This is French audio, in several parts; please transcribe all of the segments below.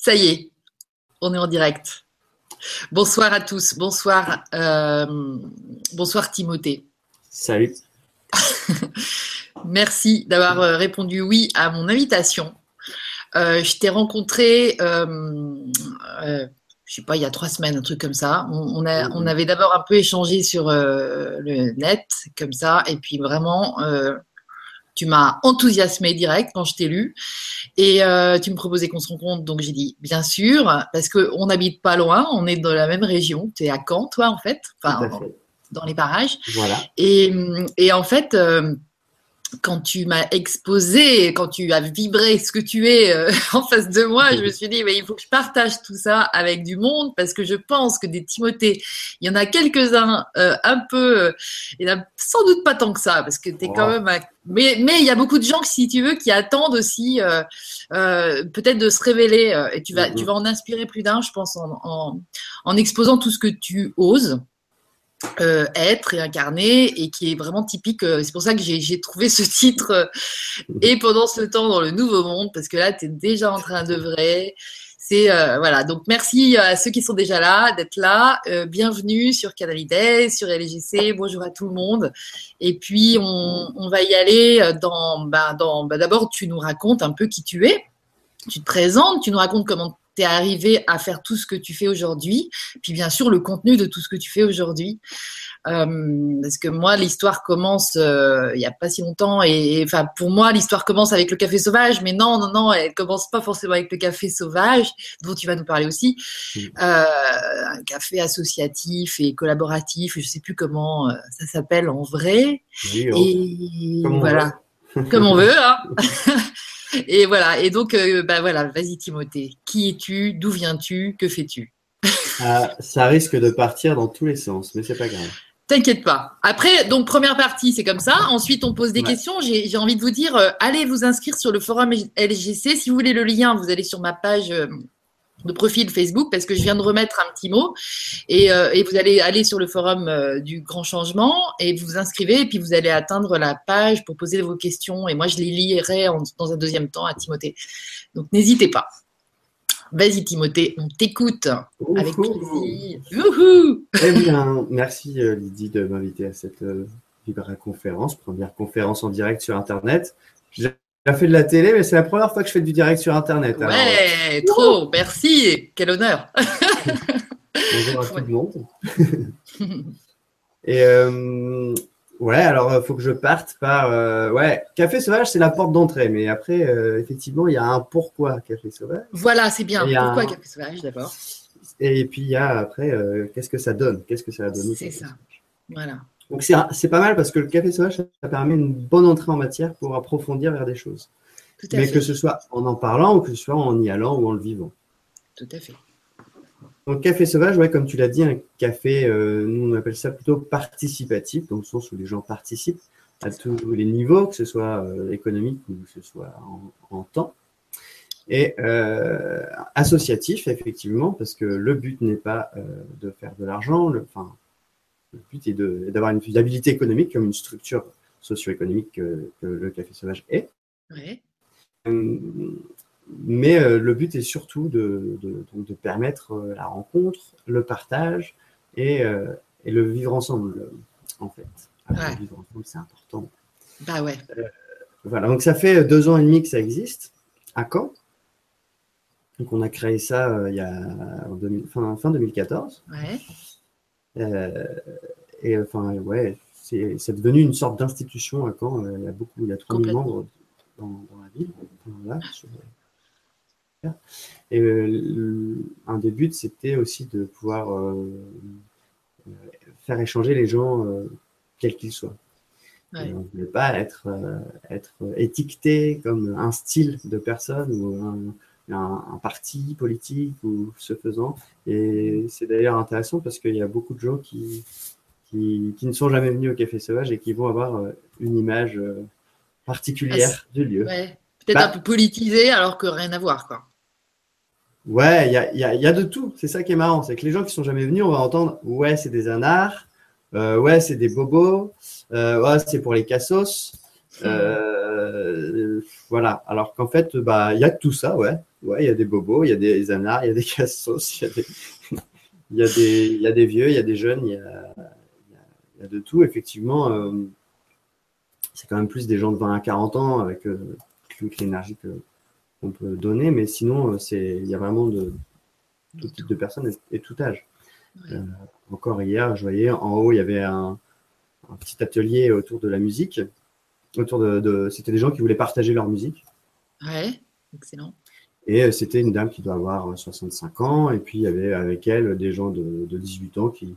Ça y est, on est en direct. Bonsoir à tous. Bonsoir, euh, bonsoir Timothée. Salut. Merci d'avoir euh, répondu oui à mon invitation. Euh, je t'ai rencontré, je sais pas, il y a trois semaines, un truc comme ça. On, on avait d'abord un peu échangé sur le net, comme ça, et puis vraiment, tu m'as enthousiasmé direct quand je t'ai lu. Et euh, tu me proposais qu'on se rencontre, donc j'ai dit bien sûr, parce qu'on n'habite pas loin, on est dans la même région. Tu es à Caen, toi, en fait, enfin, dans les parages. Voilà. Et, et en fait, euh, quand tu m'as exposé, quand tu as vibré ce que tu es euh, en face de moi, je me suis dit, mais il faut que je partage tout ça avec du monde parce que je pense que des Timothées, il y en a quelques-uns euh, un peu, euh, il n'y en a sans doute pas tant que ça parce que tu es quand même. Mais, mais il y a beaucoup de gens, si tu veux, qui attendent aussi peut-être de se révéler et tu vas, tu vas en inspirer plus d'un, je pense, en, en, en exposant tout ce que tu oses. Euh, être et incarner et qui est vraiment typique. Euh, c'est pour ça que j'ai trouvé ce titre euh, et pendant ce temps dans le Nouveau Monde parce que là, tu es déjà en train d'œuvrer. C'est voilà. Donc merci à ceux qui sont déjà là d'être là. bienvenue sur Canalides, sur LGC. Bonjour à tout le monde. Et puis on, va y aller dans. Bah, bah, D'abord, tu nous racontes un peu qui tu es. Tu te présentes, tu nous racontes comment arrivé à faire tout ce que tu fais aujourd'hui, puis bien sûr le contenu de tout ce que tu fais aujourd'hui. Euh, parce que moi, l'histoire commence euh, il n'y a pas si longtemps, et, enfin pour moi, l'histoire commence avec le café sauvage, mais non, non, non, elle commence pas forcément avec le café sauvage, dont tu vas nous parler aussi. Euh, un café associatif et collaboratif, je sais plus comment ça s'appelle en vrai. et voilà, comme on veut. Hein. Et voilà. Et donc, euh, bah voilà, vas-y Timothée. Qui es-tu? D'où viens-tu? Que fais-tu? Ah, Ça risque de partir dans tous les sens, mais c'est pas grave. T'inquiète pas. Après, donc première partie, c'est comme ça. Ensuite, on pose des questions. J'ai envie de vous dire, euh, allez vous inscrire sur le forum LGC. Si vous voulez le lien, vous allez sur ma page. Euh, de profil Facebook parce que je viens de remettre un petit mot et, euh, et vous allez aller sur le forum euh, du grand changement et vous vous inscrivez et puis vous allez atteindre la page pour poser vos questions et moi je les lirai dans un deuxième temps à Timothée. Donc n'hésitez pas. Vas-y Timothée, on t'écoute avec plaisir. Eh bien, merci euh, Lydie de m'inviter à cette Vibra conférence, première conférence en direct sur Internet fait de la télé, mais c'est la première fois que je fais du direct sur Internet. Ouais, trop, merci, quel honneur. Bonjour à tout le monde. Et euh, ouais, alors il euh, faut que je parte par. Euh, ouais, Café Sauvage, c'est la porte d'entrée, mais après, effectivement, il y a un pourquoi Café Sauvage. Voilà, c'est bien. Pourquoi Café Sauvage d'abord? Et puis il y a après, qu'est-ce que ça donne? Qu'est-ce que ça a donné C'est ça. Voilà. Donc c'est pas mal parce que le café sauvage, ça permet une bonne entrée en matière pour approfondir vers des choses. Mais que ce soit en en parlant ou que ce soit en y allant ou en le vivant. Tout à fait. Donc café sauvage, ouais, comme tu l'as dit, un café, euh, nous on appelle ça plutôt participatif, dans le sens où les gens participent à tous les niveaux, que ce soit euh, économique ou que ce soit en, temps. Et euh, associatif, effectivement, parce que le but n'est pas de faire de l'argent, enfin, le but est d'avoir une viabilité économique comme une structure socio-économique que, le café sauvage est. Euh, mais euh, le but est surtout de, de, permettre euh, la rencontre, le partage et, et le vivre ensemble, en fait. Le vivre ensemble, c'est important. Bah ouais. voilà, donc ça fait deux ans et demi que ça existe à Caen. Donc on a créé ça il y a fin, fin 2014. Ouais. Euh, et enfin, ouais, c'est devenu une sorte d'institution à Caen. Euh, il y a beaucoup, il y a 3000 membres dans, la ville. et euh, un des buts, c'était aussi de pouvoir faire échanger les gens, quels qu'ils soient. On ne voulait pas être, être étiqueté comme un style de personne ou un, un, parti politique ou ce faisant. Et c'est d'ailleurs intéressant parce qu'il y a beaucoup de gens qui, qui, ne sont jamais venus au Café Sauvage et qui vont avoir euh, une image euh, particulière du lieu. Peut-être bah un peu politisé alors que rien à voir. Quoi. Ouais, il y a, y a, de tout. C'est ça qui est marrant. C'est que les gens qui sont jamais venus, on va entendre ouais, c'est des anards, euh, ouais, c'est des bobos, ouais, c'est pour les cassos. Hmm. voilà. Alors qu'en fait, bah, il y a tout ça, ouais. Ouais, il y a des bobos, il y a des anards, il y a des cassos, il y a des, il y a des, il y a des vieux, il y a des jeunes, il y a, il y a de tout. Effectivement, euh, c'est quand même plus des gens de 20 à 40 ans avec euh, toute l'énergie qu'on peut donner, mais sinon, euh, c'est, il y a vraiment de tout type de personnes et, tout âge. Euh, encore hier, je voyais en haut, il y avait un, un petit atelier autour de la musique. Autour de, de c'était des gens qui voulaient partager leur musique. Ouais, excellent. Et euh, c'était une dame qui doit avoir 65 ans, et puis il y avait avec elle des gens de, de 18 ans qui.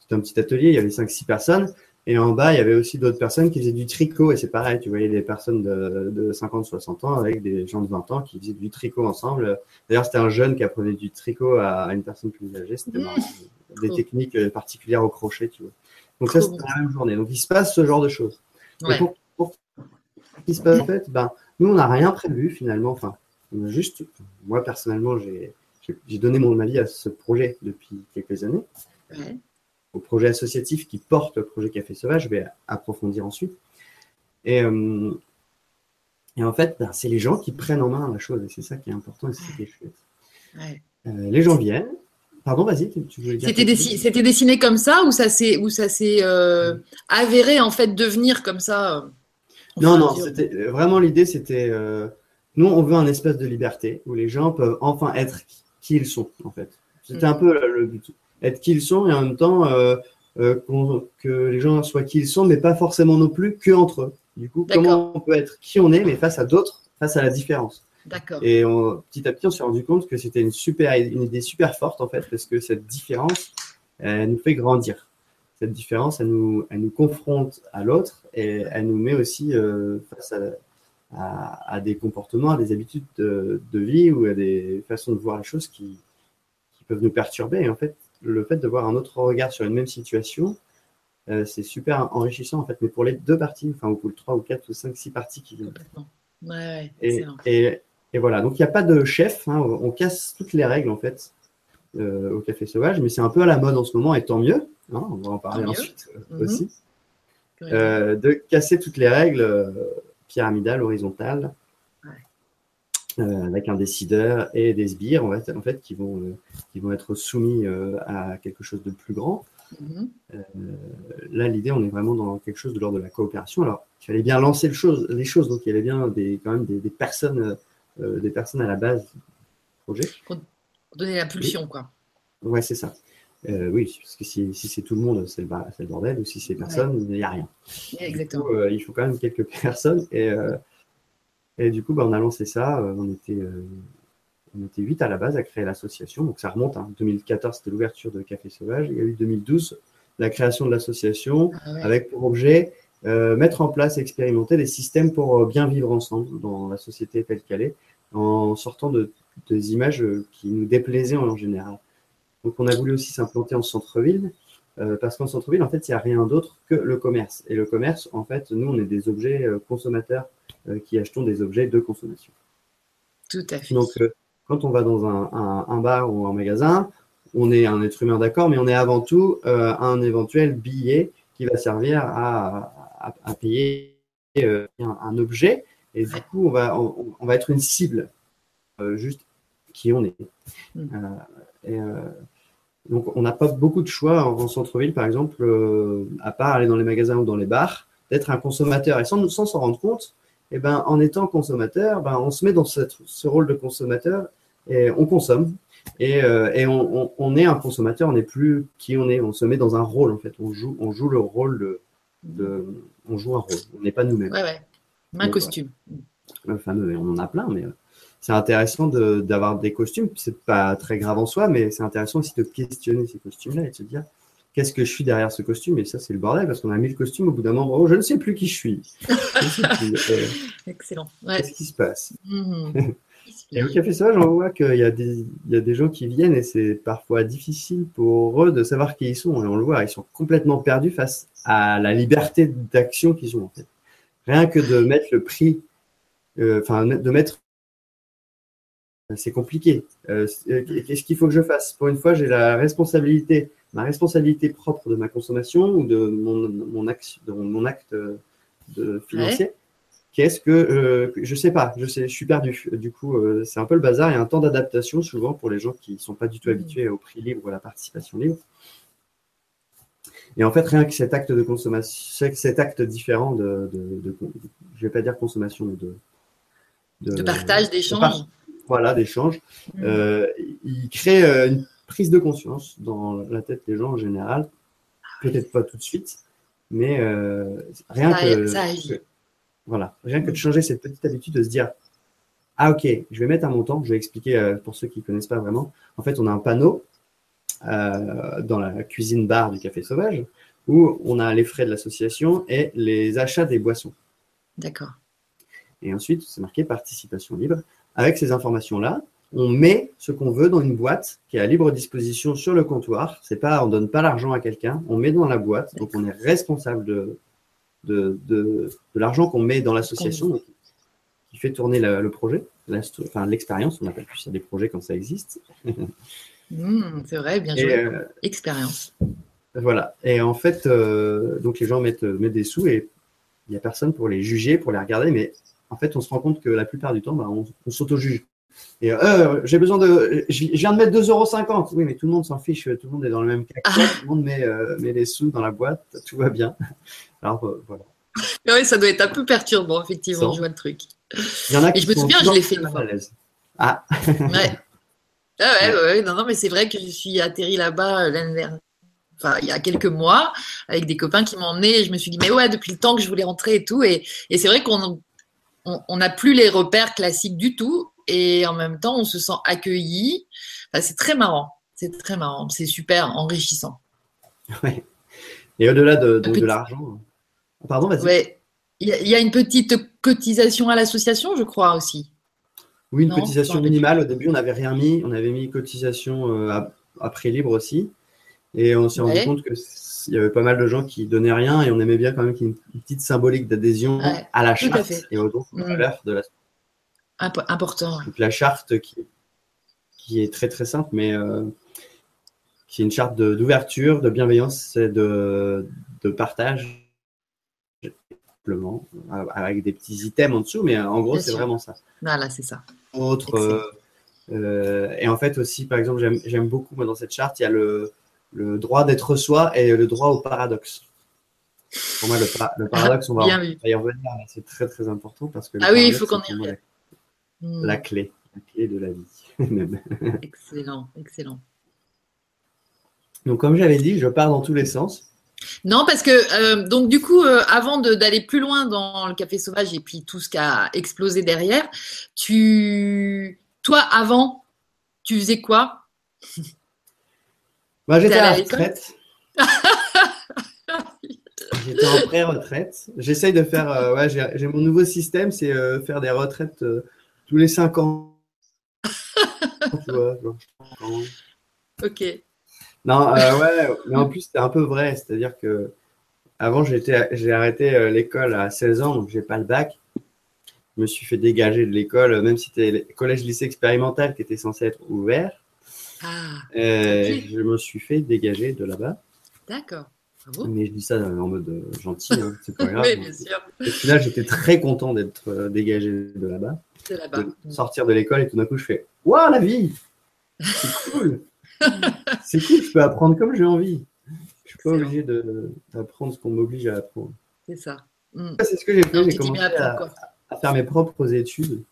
C'était un petit atelier, il y avait 5-6 personnes, et en bas, il y avait aussi d'autres personnes qui faisaient du tricot, et c'est pareil, tu voyais des personnes de, de 50-60 ans avec des gens de 20 ans qui faisaient du tricot ensemble. D'ailleurs, c'était un jeune qui apprenait du tricot à, une personne plus âgée, c'était marrant. Des techniques euh, particulières au crochet, tu vois. Donc ça, c'était la même journée. Donc il se passe ce genre de choses. Ouais. Pour, pour, ce qui se passe en fait, ben, nous, on n'a rien prévu finalement. Enfin, on a juste, moi personnellement, j'ai donné mon avis à ce projet depuis quelques années. Ouais. Au projet associatif qui porte le projet Café Sauvage, je vais approfondir ensuite. Et, euh, et en fait, ben, c'est les gens qui prennent en main la chose. Et c'est ça qui est important et c'est ça qui est chouette. Ouais. Euh, les gens viennent. Pardon, vas-y, tu, voulais dire C'était dessi- dessiné comme ça ou ça s'est ou ça s'est euh, avéré en fait devenir comme ça Non, non, c'était vraiment l'idée, c'était euh, nous, on veut un espace de liberté où les gens peuvent enfin être qui ils sont, en fait. C'était Mhm. un peu le, le but, être qui ils sont et en même temps euh, euh, que les gens soient qui ils sont, mais pas forcément non plus que entre eux. Du coup, comment on peut être qui on est, mais face à d'autres, face à la différence. D'accord. Et on- petit à petit, on s'est rendu compte que c'était une super, une idée super forte en fait, parce que cette différence, elle nous fait grandir. Cette différence, elle nous, elle nous confronte à l'autre et elle nous met aussi euh, face à, à- à des comportements, à des habitudes de, de vie ou à des façons de voir les choses qui, qui peuvent nous perturber. Et en fait, le fait de voir un autre regard sur une même situation, euh, c'est super enrichissant en fait. Mais pour les deux parties, enfin, ou pour les trois ou quatre ou cinq, six parties qui, Complètement. Ouais, ouais, et, et, et voilà, donc il n'y a pas de chef, hein, on casse toutes les règles en fait euh, au Café Sauvage, mais c'est un peu à la mode en ce moment et tant mieux, hein, on va en parler Tant ensuite euh, Mhm. aussi, euh, de casser toutes les règles pyramidales, horizontales, Ouais. avec un décideur et des sbires en fait, en fait qui, vont, qui vont être soumis à quelque chose de plus grand. Mhm. Là, l'idée, on est vraiment dans quelque chose de l'ordre de la coopération. Alors, il fallait bien lancer le chose, les choses, donc il y avait bien des, quand même des, des personnes, des personnes à la base du projet. Donner la pulsion, quoi. Ouais, c'est ça. Euh, oui, parce que si, si c'est tout le monde, c'est le, bordel, ou si c'est personne, il n'y a rien. Exactement. Coup, euh, il faut quand même quelques personnes. Et, euh, et du coup, bah, on a lancé ça. on était, on était 8 à la base à créer l'association. Donc ça remonte. Hein. 2014, c'était l'ouverture de Café Sauvage. Il y a eu 2012, la création de l'association, Ah ouais. avec pour objet mettre en place et expérimenter des systèmes pour bien vivre ensemble dans la société telle qu'elle est, en sortant de, des images euh, qui nous déplaisaient en général. Donc on a voulu aussi s'implanter en centre-ville, euh, parce qu'en centre-ville, en fait, il n'y a rien d'autre que le commerce. Et le commerce, en fait, nous, on est des objets euh, consommateurs euh, qui achetons des objets de consommation. Tout à fait. Donc, euh, quand on va dans un, un- un bar ou un magasin, on est un être humain, d'accord, mais on est avant tout un éventuel billet qui va servir à, à- à payer un, un objet. Et du coup, on va, on, on va être une cible, juste qui on est. Mm. Euh, et, euh, donc, on n'a pas beaucoup de choix en, en centre-ville, par exemple, euh, à part aller dans les magasins ou dans les bars, d'être un consommateur. Et sans sans s'en rendre compte, eh ben, en étant consommateur, ben, on se met dans cette- ce rôle de consommateur et on consomme. Et, euh, et on, on- on est un consommateur, on n'est plus qui on est. On se met dans un rôle, en fait. On joue, on joue le rôle de. de- on joue un rôle. On n'est pas nous-mêmes. Ouais, ouais. Un Donc, costume. Le fameux, on en a plein, mais c'est intéressant de- d'avoir des costumes. C'est pas très grave en soi, mais c'est intéressant aussi de questionner ces costumes-là et de se dire qu'est-ce que je suis derrière ce costume? Et ça, c'est le bordel parce qu'on a mis le costume au bout d'un moment. Oh, je ne sais plus qui je suis. Je ne sais plus. Euh, Excellent. Ouais. Qu'est-ce qui se passe? Mhm. Et au Café Sauvage, on voit qu'il y, a des- il y a des gens qui viennent et c'est parfois difficile pour eux de savoir qui ils sont. Et on le voit, ils sont complètement perdus face à la liberté d'action qu'ils ont. En fait. Rien que de mettre le prix, euh, enfin, de mettre. C'est compliqué. Euh, c'est- Qu'est-ce qu'il faut que je fasse? Pour une fois, j'ai la responsabilité, ma responsabilité propre de ma consommation ou de mon, mon, action, de mon acte de financier. Qu'est-ce que euh, je sais pas, je sais, je suis perdu. Du coup, euh, c'est un peu le bazar. Il y a un temps d'adaptation souvent pour les gens qui ne sont pas du tout habitués au prix libre ou à la participation libre. Et en fait, rien que cet acte de consommation, cet acte différent de, de, je vais pas dire consommation, mais de, de, partage, d'échange. Voilà, d'échange. Mm. Euh, il crée une prise de conscience dans la tête des gens en général. Peut-être pas tout de suite, mais rien que, ça. Voilà, rien que de changer cette petite habitude de se dire Ah, ok, je vais mettre un montant. Je vais expliquer euh, pour ceux qui ne connaissent pas vraiment. En fait, on a un panneau euh, dans la cuisine bar du Café Sauvage où on a les frais de l'association et les achats des boissons. D'accord. Et ensuite, c'est marqué participation libre. Avec ces informations-là, on met ce qu'on veut dans une boîte qui est à libre disposition sur le comptoir. C'est pas, on donne pas l'argent à quelqu'un, on met dans la boîte. Donc, on est responsable de, de, de, l'argent qu'on met dans l'association, qui fait tourner le projet, enfin l'expérience, on appelle plus ça des projets quand ça existe. Mmh, c'est vrai, bien joué. Euh, expérience. Voilà. Et en fait, euh, donc les gens mettent, mettent des sous et il n'y a personne pour les juger, pour les regarder, mais en fait, on se rend compte que la plupart du temps, bah, on, s'auto-juge. Et euh, j'ai besoin de. Je viens de mettre 2,50€. Oui, mais tout le monde s'en fiche, tout le monde est dans le même cas. Ah. Tout le monde met, met les sous dans la boîte, tout va bien. Alors euh, voilà. Oui, ça doit être un peu perturbant, effectivement, je vois le truc. Il y en a qui je me souviens, je l'ai fait une fois. Ah. ouais. Ah ouais, ouais, non, non, mais c'est vrai que je suis atterri là-bas euh, l'année dernière. Enfin, il y a quelques mois, avec des copains qui m'ont emmené, et je me suis dit, mais ouais, depuis le temps que je voulais rentrer et tout. Et, et c'est vrai qu'on n'a plus les repères classiques du tout. Et en même temps, on se sent accueilli. c'est très marrant. C'est très marrant. C'est super enrichissant. Ouais. Et au-delà de, de, l'argent. Pardon, vas-y. Ouais. Il y, a une petite cotisation à l'association, je crois aussi. Oui, une cotisation minimale. Au début, on n'avait rien mis. On avait mis cotisation euh, à, prix libre aussi. Et on s'est rendu compte qu'il y avait pas mal de gens qui donnaient rien et on aimait bien quand même qu'il y ait une petite symbolique d'adhésion à la charte et aux mm. valeurs de la Important. Donc, la charte qui, qui est très très simple, mais euh, qui est une charte d'ouverture, de, bienveillance et de, de partage, simplement, avec des petits items en dessous, mais en gros, c'est vraiment ça. Voilà, c'est ça. Autre, euh, euh, et en fait aussi, par exemple, j'aime beaucoup, moi, dans cette charte, il y a le, le droit d'être soi et le droit au paradoxe. Pour moi, le, le paradoxe, on va, y revenir, c'est très très important parce que. Ah oui, il faut qu'on y revienne. La, la, clé, la clé de la vie. excellent, excellent. Donc, comme j'avais dit, je pars dans tous les sens. Non, parce que euh, donc du coup, euh, avant d'aller plus loin dans le café sauvage et puis tout ce qui a explosé derrière, tu, toi, avant, tu faisais quoi? Moi, j'étais à la retraite. j'étais en pré-retraite. J'essaye de faire. Euh, ouais, j'ai mon nouveau système, c'est faire des retraites tous les cinq ans. tu vois, Ok. Non, euh, ouais, mais en plus, c'était un peu vrai. C'est-à-dire que avant, j'ai arrêté euh, l'école à 16 ans, donc j'ai pas le bac. Je me suis fait dégager de l'école, même si c'était le collège-lycée expérimental qui était censé être ouvert. Ah, euh, Je me suis fait dégager de là-bas. D'accord. Mais je dis ça en mode gentil, hein, c'est pas grave. oui, bien sûr. Et puis là, j'étais très content d'être dégagé de là-bas. De, sortir de l'école et tout d'un coup, je fais Waouh, la vie C'est cool c'est cool, je peux apprendre comme j'ai envie. Je suis pas obligé d'apprendre ce qu'on m'oblige à apprendre. C'est ça. Mm. C'est ce que j'ai fait. J'ai commencé à, faire mes propres études.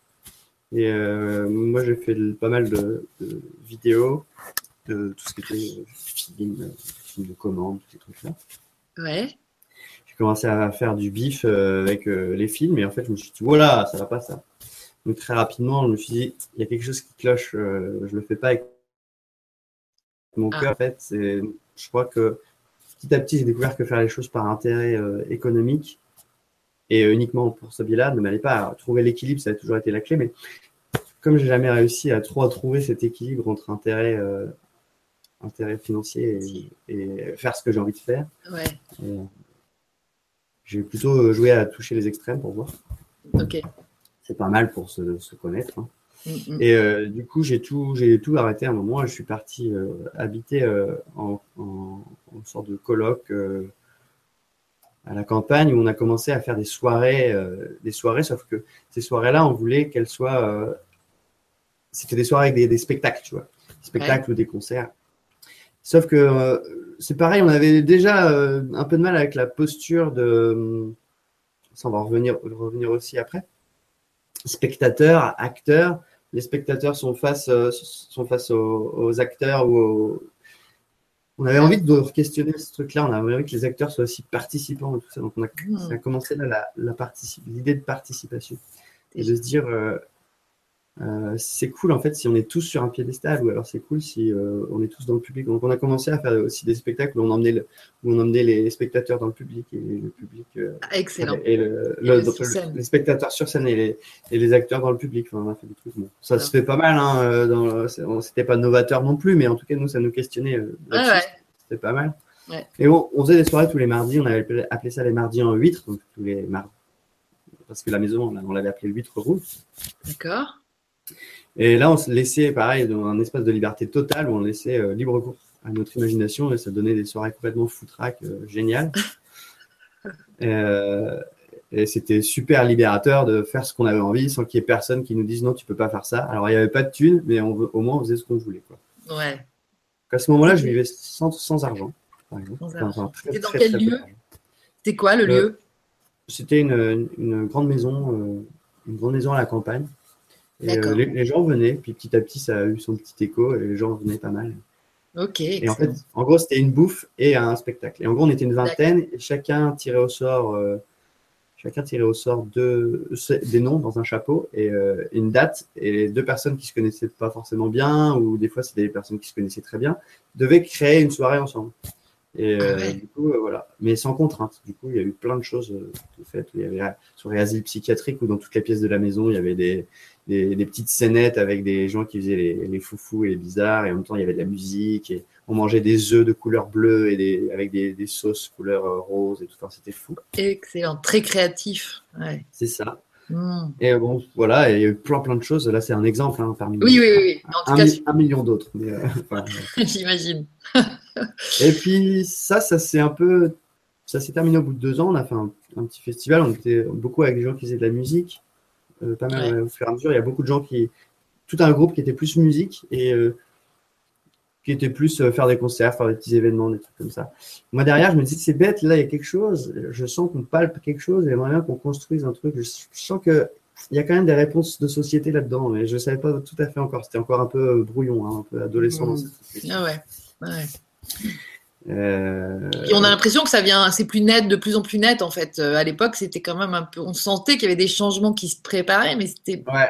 Et euh, moi, j'ai fait pas mal de, vidéos, de tout ce qui était film, film de commande, tous ces trucs-là. Ouais. J'ai commencé à faire du bif euh, avec euh, les films et en fait, je me suis dit, voilà, ça va pas ça. Donc très rapidement, je me suis dit, il y a quelque chose qui cloche, je le fais pas avec mon ah. cœur, en fait, je crois que petit à petit, j'ai découvert que faire les choses par intérêt euh, économique et euh, uniquement pour ce biais-là ne m'allait pas. trouver l'équilibre, ça a toujours été la clé, mais comme j'ai jamais réussi à trop trouver cet équilibre entre intérêt, euh, intérêt financier et, faire ce que j'ai envie de faire, j'ai plutôt joué à toucher les extrêmes pour voir. Ok. C'est pas mal pour se, connaître. Hein. Et euh, du coup, j'ai tout, j'ai tout arrêté à un moment. Je suis parti euh, habiter euh, en, en, sorte de colloque à la campagne où on a commencé à faire des soirées, euh, des soirées, sauf que ces soirées-là, on voulait qu'elles soient, euh, c'était des soirées avec des, spectacles, tu vois, des spectacles ou des concerts. Sauf que euh, c'est pareil, on avait déjà un peu de mal avec la posture de, ça on va revenir, revenir aussi après, spectateurs, acteurs. Les spectateurs sont face, sont face aux, aux acteurs ou aux, on avait envie de questionner ce truc-là. On avait envie que les acteurs soient aussi participants et tout ça. Donc, on a, commencé là la, l'idée de participation. Et de se dire, euh, c'est cool en fait si on est tous sur un piédestal ou alors c'est cool si euh, on est tous dans le public. Donc, on a commencé à faire aussi des spectacles où on emmenait, où on emmenait les spectateurs dans le public et le public. Ah, excellent. Et, les spectateurs sur scène et les, et les, acteurs dans le public. on a fait des trucs. Bon, ça se fait pas mal. Hein, c'était pas novateur non plus, mais en tout cas, nous, ça nous questionnait. C'était pas mal. Et on, faisait des soirées tous les mardis. On avait appelé ça les mardis en huître, donc tous les mardis. Parce que la maison, on l'avait appelé l'huître rouge. D'accord. Et là, on se laissait, pareil, dans un espace de liberté totale où on laissait euh, libre cours à notre imagination et ça donnait des soirées complètement foutraques, euh, géniales. Euh, et c'était super libérateur de faire ce qu'on avait envie sans qu'il y ait personne qui nous dise non, tu peux pas faire ça. Alors, il n'y avait pas de thunes, mais on, au moins, on faisait ce qu'on voulait. Quoi. Ouais. à ce moment-là, je vivais sans, sans argent. C'était dans quel lieu C'était quoi le lieu? C'était une, une, grande maison, une grande maison à la campagne. Et euh, les, gens venaient, puis petit à petit, ça a eu son petit écho et les gens venaient pas mal. Ok. Et en fait, en gros, c'était une bouffe et un spectacle. Et en gros, on était une vingtaine et chacun tirait au sort, euh, chacun tirait au sort deux, des noms dans un chapeau et euh, une date. Et deux personnes qui se connaissaient pas forcément bien, ou des fois, c'était des personnes qui se connaissaient très bien, devaient créer une soirée ensemble. Et ah du coup, voilà. Mais sans contrainte. Du coup, il y a eu plein de choses faites. Il y avait sur les asiles psychiatriques ou dans toutes les pièces de la maison, il y avait des, des, petites scénettes avec des gens qui faisaient les, les, foufous et les bizarres, et en même temps il y avait de la musique, et on mangeait des œufs de couleur bleue et des, avec des, des sauces couleur euh, rose et tout, ça c'était fou. Excellent, très créatif. Ouais. C'est ça. Hmm. Et bon, voilà, il y a eu plein plein de choses. Là, c'est un exemple hein, parmi oui, oui, oui, En tout un, cas, un, million d'autres. Euh, J'imagine. et puis ça, ça s'est un peu, ça s'est terminé au bout de deux ans. On a fait un, un, petit festival. On était beaucoup avec des gens qui faisaient de la musique. Euh, pas mal au fur et à mesure. Il y a beaucoup de gens qui. Tout un groupe qui était plus musique et euh, qui était plus euh, faire des concerts, faire des petits événements, des trucs comme ça. Moi, derrière, je me dis, c'est bête, là, il y a quelque chose. Je sens qu'on palpe quelque chose et j'aimerais bien qu'on construise un truc. Je, sens qu'il y a quand même des réponses de société là-dedans, mais je ne savais pas tout à fait encore. C'était encore un peu brouillon, hein, un peu adolescent. Mmh. Ah ouais. ouais. Euh... Et on a l'impression que ça vient, c'est plus net, de plus en plus net en fait. Euh, à l'époque, c'était quand même un peu, on sentait qu'il y avait des changements qui se préparaient, mais c'était ouais,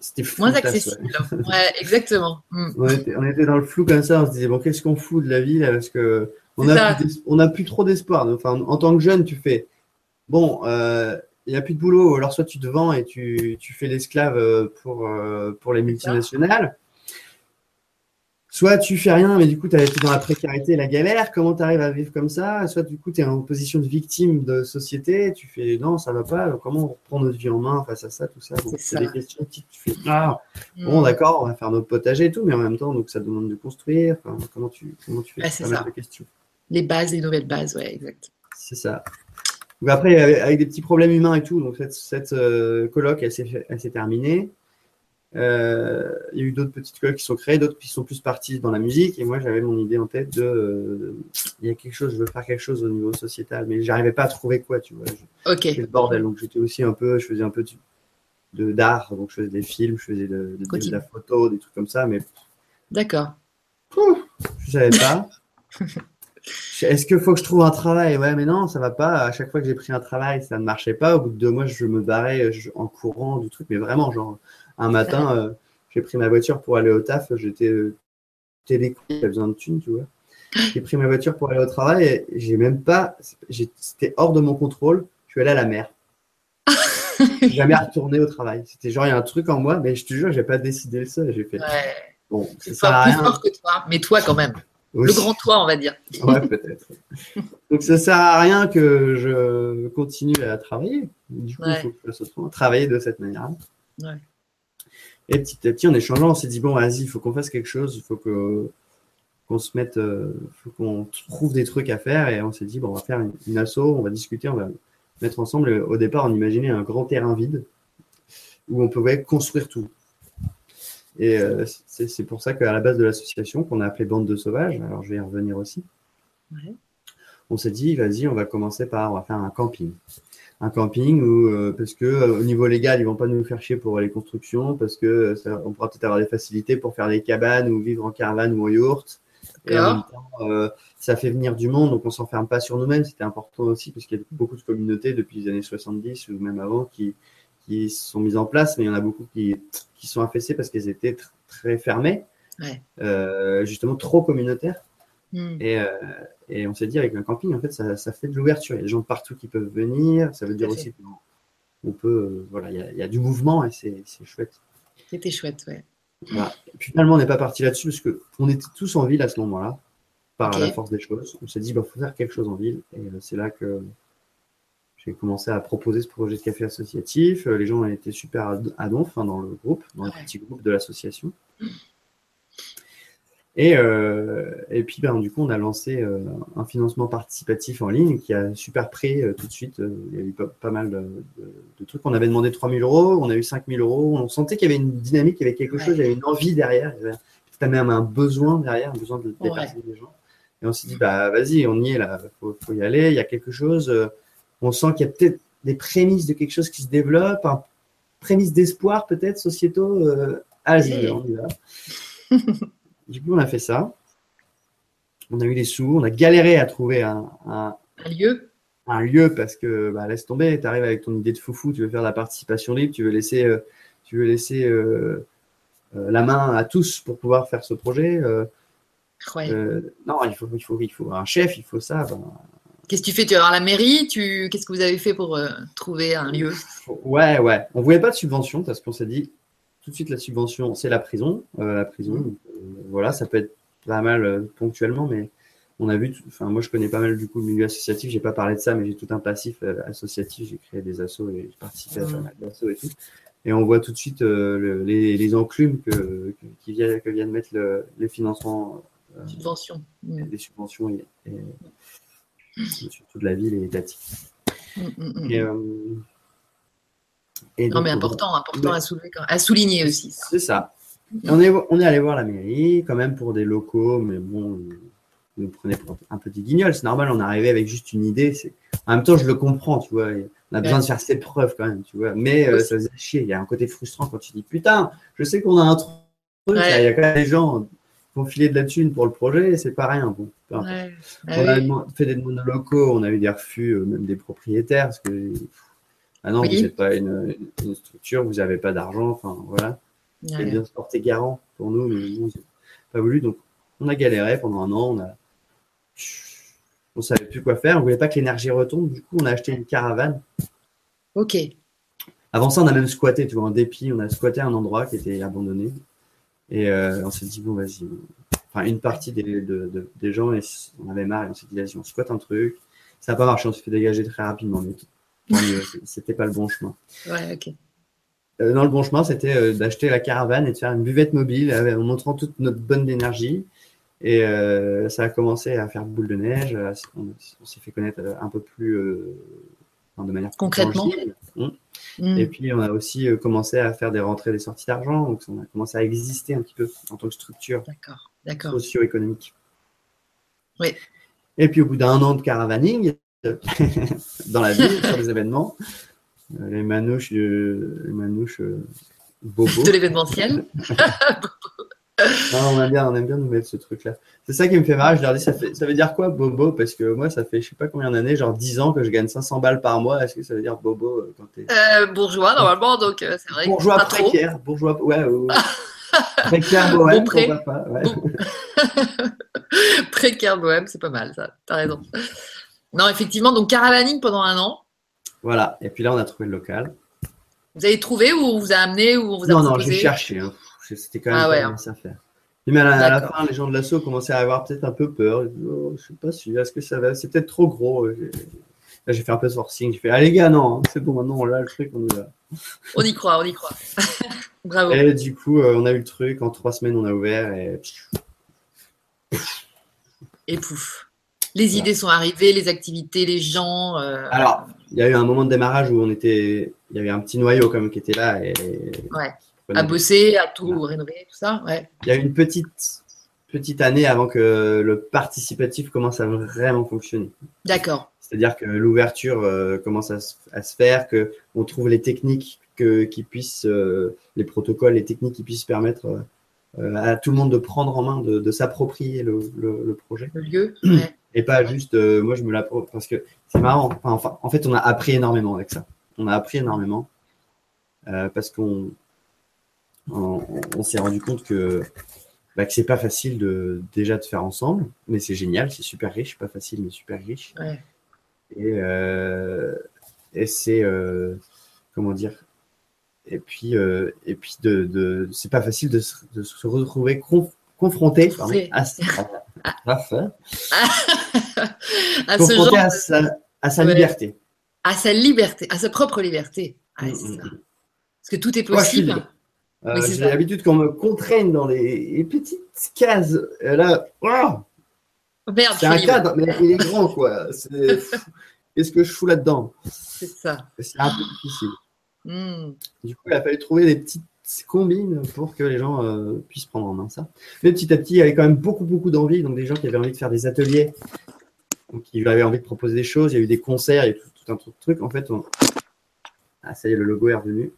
c'était moins accessible. Ouais, exactement. Mm. On, était, on, était, dans le flou comme ça, on se disait bon, qu'est-ce qu'on fout de la vie là parce que on a, plus, on a plus trop d'espoir. Enfin, en tant que jeune, tu fais bon, euh, il n'y a plus de boulot, alors soit tu te vends et tu, tu fais l'esclave euh, pour, euh, pour les multinationales soit tu fais rien, mais du coup, tu es dans la précarité et la galère. Comment tu arrives à vivre comme ça? Soit du coup, tu es en position de victime de société. Tu fais non, ça va pas. Comment on reprend notre vie en main face à ça, tout ça? C'est des questions qui tu fais ah, bon, mm. d'accord, on va faire notre potager et tout, mais en même temps, donc ça demande de construire. comment tu comment tu fais? C'est ça. questions. Les bases, les nouvelles bases, ouais, exact. C'est ça. Donc après, avec des petits problèmes humains et tout, donc cette, cette euh, colloque, elle s'est terminée. Euh, il y a eu d'autres petites écoles qui sont créées, d'autres qui sont plus partis dans la musique. Et moi, j'avais mon idée en tête de, euh, il y a quelque chose, je veux faire quelque chose au niveau sociétal, mais j'arrivais pas à trouver quoi, tu vois. ok. le bordel. Donc j'étais aussi un peu, je faisais un peu de d'art, donc je faisais des films, je faisais de, de, la photo, des trucs comme ça, mais. D'accord. Je savais pas. Est-ce qu'il faut que je trouve un travail? Ouais, mais non, ça va pas. À chaque fois que j'ai pris un travail, ça ne marchait pas. Au bout de deux mois, je me barrais en courant du truc, mais vraiment, genre, un matin, euh, j'ai pris ma voiture pour aller au taf. J'étais euh, télé j'avais besoin de thunes, tu vois. J'ai pris ma voiture pour aller au travail et j'ai même pas. C'était hors de mon contrôle. Je suis allé à la mer. jamais retourné au travail. C'était genre, il y a un truc en moi, mais je te jure, j'ai pas décidé le seul. J'ai fait. Bon, c'est pas plus fort que toi, mais toi quand même. Le grand toi, on va dire. ouais, peut-être. Donc ça sert à rien que je continue à travailler. Du coup, il faut que je fasse autrement. Travailler de cette manière. Ouais. Et petit à petit, en échangeant, on s'est dit bon, vas-y, il faut qu'on fasse quelque chose. Il faut que qu'on se mette, euh, faut qu'on trouve des trucs à faire et on s'est dit bon, on va faire une, une asso, on va discuter, on va mettre ensemble. Au départ, on imaginait un grand terrain vide où on pouvait construire tout. Et euh, c'est pour ça qu'à la base de l'association, qu'on a appelé Bande de Sauvages, alors je vais y revenir aussi, Ouais. on s'est dit, vas-y, on va commencer par, on va faire un camping. Un camping où, euh, parce que euh, au niveau légal, ils vont pas nous faire chier pour les constructions, parce que euh, ça- on pourra peut-être avoir des facilités pour faire des cabanes ou vivre en caravane ou en yourte. Et en même temps, euh, ça fait venir du monde, donc on s'enferme pas sur nous-mêmes. C'était important aussi, parce qu'il y a beaucoup de communautés depuis les années 70 ou même avant qui, qui sont mises en place, mais il y en a beaucoup qui, qui sont affaissées parce qu'elles étaient tr- très fermées, Ouais. euh, justement trop communautaires. Hmm. Et, euh, et on s'est dit, avec un camping, en fait, ça, ça fait de l'ouverture. Il y a des gens partout qui peuvent venir. Ça veut dire aussi qu'on peut, euh, voilà, il y, a, il y a du mouvement et c'est chouette. C'était chouette, ouais. Voilà. Et puis finalement, on n'est pas parti là-dessus parce qu'on était tous en ville à ce moment-là, par la force des choses. On s'est dit, il faut faire quelque chose en ville. Et euh, c'est là que j'ai commencé à proposer ce projet de café associatif. Les gens ont été super à, donf hein, dans le groupe, dans le petit groupe de l'association. Et, euh, et puis, ben, du coup, on a lancé euh, un financement participatif en ligne qui a super pris euh, tout de suite. Euh, il y a eu pas, pas mal de, de- de trucs. On avait demandé 3 000 euros, on a eu 5 000 euros. On sentait qu'il y avait une dynamique, il y avait quelque chose, il y avait une envie derrière. Il y avait même un besoin derrière, un besoin de, des Ouais. personnes, des gens. Et on s'est dit, bah, vas-y, on y est là, faut, faut y aller. Il y a quelque chose. euh, on sent qu'il y a peut-être des prémices de quelque chose qui se développe, un prémisse d'espoir peut-être sociétaux. Euh, allez, Ouais. on y va. Du coup, on a fait ça. On a eu les sous, on a galéré à trouver un, un- Un lieu un lieu parce que bah, laisse tomber, tu arrives avec ton idée de foufou, tu veux faire de la participation libre, tu veux laisser, euh, tu veux laisser euh, euh, la main à tous pour pouvoir faire ce projet. Ouais. non, il faut, il, faut, il faut un chef, il faut ça. ben, Qu'est-ce que tu fais? Tu vas voir la mairie? Tu... Qu'est-ce que vous avez fait pour euh, trouver un lieu? Ouais, ouais. On voulait pas de subvention parce qu'on s'est dit tout de suite la subvention, c'est la prison. Euh, la prison, donc, euh, voilà, ça peut être pas mal euh, ponctuellement, mais on a vu, enfin moi je connais pas mal du coup le milieu associatif, j'ai pas parlé de ça, mais j'ai tout un passif associatif, j'ai créé des assos et j'ai participé à pas Mhm. mal d'assos et tout. Et on voit tout de suite le- les, les enclumes que, que, qui viennent, que viennent mettre le, les financements, Subvention. Hmm. des subventions et, et surtout de la ville et étatique. Et, et Non, donc, mais on- important, important Ouais. à, soulever, quand- à souligner aussi. ça. C'est ça. On est, on est allé voir la mairie, quand même pour des locaux, mais bon, ils nous prenaient pour un petit guignol. C'est normal, on est arrivé avec juste une idée. C'est... En même temps, je le comprends, tu vois. On a besoin Ouais. de faire ses preuves quand même, tu vois. Mais euh, ça faisait chier. Il y a un côté frustrant quand tu dis Putain, je sais qu'on a un truc. Ouais. là, Il y a quand même des gens qui vont filer de la thune pour le projet et c'est pas rien. Bon, peu importe. Ouais. Ah on a fait des demandes de locaux, on a eu des refus, euh, même des propriétaires, parce que ah non, Oui. vous n'êtes pas une, une structure, vous n'avez pas d'argent, enfin voilà. Ouais. C'est bien se porter garant pour nous, mais ont pas voulu. Donc, on a galéré pendant un an. On a, on savait plus quoi faire. On voulait pas que l'énergie retombe. Du coup, on a acheté une caravane. Ok. Avant ça, on a même squatté. Tu vois, en dépit, on a squatté un endroit qui était abandonné. Et euh, on s'est dit bon, vas-y. Enfin, une partie des, de- de- des gens, on avait marre. Et on s'est dit vas-y, on squatte un truc. Ça n'a pas marché. On s'est fait dégager très rapidement. Mais c'était pas le bon chemin. Ouais, ok. Euh, dans le bon chemin, c'était euh, d'acheter la caravane et de faire une buvette mobile euh, en montrant toute notre bonne énergie. Et euh, ça a commencé à faire boule de neige. euh, On, on s'est fait connaître euh, un peu plus euh, de manière Concrètement. Mm. Hmm. Et puis, on a aussi euh, commencé à faire des rentrées et des sorties d'argent. Donc, on a commencé à exister un petit peu en tant que structure socio-économique. Oui. Et puis, au bout d'un an de caravaning, dans la ville, sur des événements, euh, les manouches, euh, les manouches euh, bobos. De l'événementiel. Non, on, aime bien, on aime bien nous mettre ce truc-là. C'est ça qui me fait marrer. Je leur dis, ça, fait, ça veut dire quoi, bobo? Parce que moi, ça fait je sais pas combien d'années, genre 10 ans que je gagne 500 balles par mois. Est-ce que ça veut dire bobo euh, quand t'es Euh, bourgeois, normalement, donc euh, c'est vrai. bourgeois pas trop. précaire Bourgeois, ouais, précaire bohème, pré. pourquoi pas ouais. Bon. Précaire bohème, c'est pas mal, ça. T'as raison. Non, effectivement, donc caravaning pendant un an. Voilà. Et puis là, on a trouvé le local. Vous avez trouvé ou on vous a amené ou on vous a Non, non, j'ai cherché. hein. C'était quand même Ah pas ouais, hein. ça faire. Et mais à la, à fin, les gens de l'assaut commençaient à avoir peut-être un peu peur. Ils disaient, Oh, je suis pas sûr. Est-ce que ça va? C'est peut-être trop gros. Là, j'ai fait un peu de forcing. J'ai fait, ah les gars, non, hein, c'est bon, maintenant on a le truc, on y va. On y croit, on y croit. Bravo. Et du coup, euh, on a eu le truc. En trois semaines, on a ouvert et Et pouf. Les idées sont arrivées, les activités, les gens. euh, Alors, il y a eu un moment de démarrage où on était, il y avait un petit noyau quand même qui était là. Et, Ouais. à bosser, à tout rénover, tout ça. Ouais. Il y a eu une petite, petite année avant que le participatif commence à vraiment fonctionner. D'accord. C'est-à-dire que l'ouverture euh, commence à, se- à se faire, que on trouve les techniques que, qui puissent, euh, les protocoles, les techniques qui puissent permettre euh, à tout le monde de prendre en main, de, de s'approprier le, le- le projet. Le lieu. Ouais. Et pas juste, euh, moi je me l'approprie, parce que c'est marrant. Enfin, enfin, en fait, on a appris énormément avec ça. On a appris énormément euh, parce qu'on on, on s'est rendu compte que, bah, que c'est pas facile de déjà de faire ensemble, mais c'est génial, c'est super riche, pas facile mais super riche. Ouais. Et, euh, et c'est comment dire et puis et puis de, de c'est pas facile de se, de se retrouver conf- confronté pardon, à, à, à ça, à ce confronté genre, à sa, à sa Ouais. liberté. à sa liberté, à sa propre liberté. Ouais, Mm, mm, ça. mm. Parce que tout est possible. Euh, Oui, J'ai l'habitude qu'on me contraigne dans les, les petites cases. Et là, oh, Merde, c'est un cadre, mais il est grand, quoi. Qu'est-ce que je fous là-dedans? C'est ça. C'est un peu difficile. Mm. Du coup, il a fallu trouver des petites combines pour que les gens euh, puissent prendre en main ça. Mais petit à petit, il y avait quand même beaucoup, beaucoup d'envie. Donc, des gens qui avaient envie de faire des ateliers, donc qui avaient envie de proposer des choses. Il y a eu des concerts, il y a eu tout, tout un truc. En fait, on... ah, ça y est, le logo est revenu.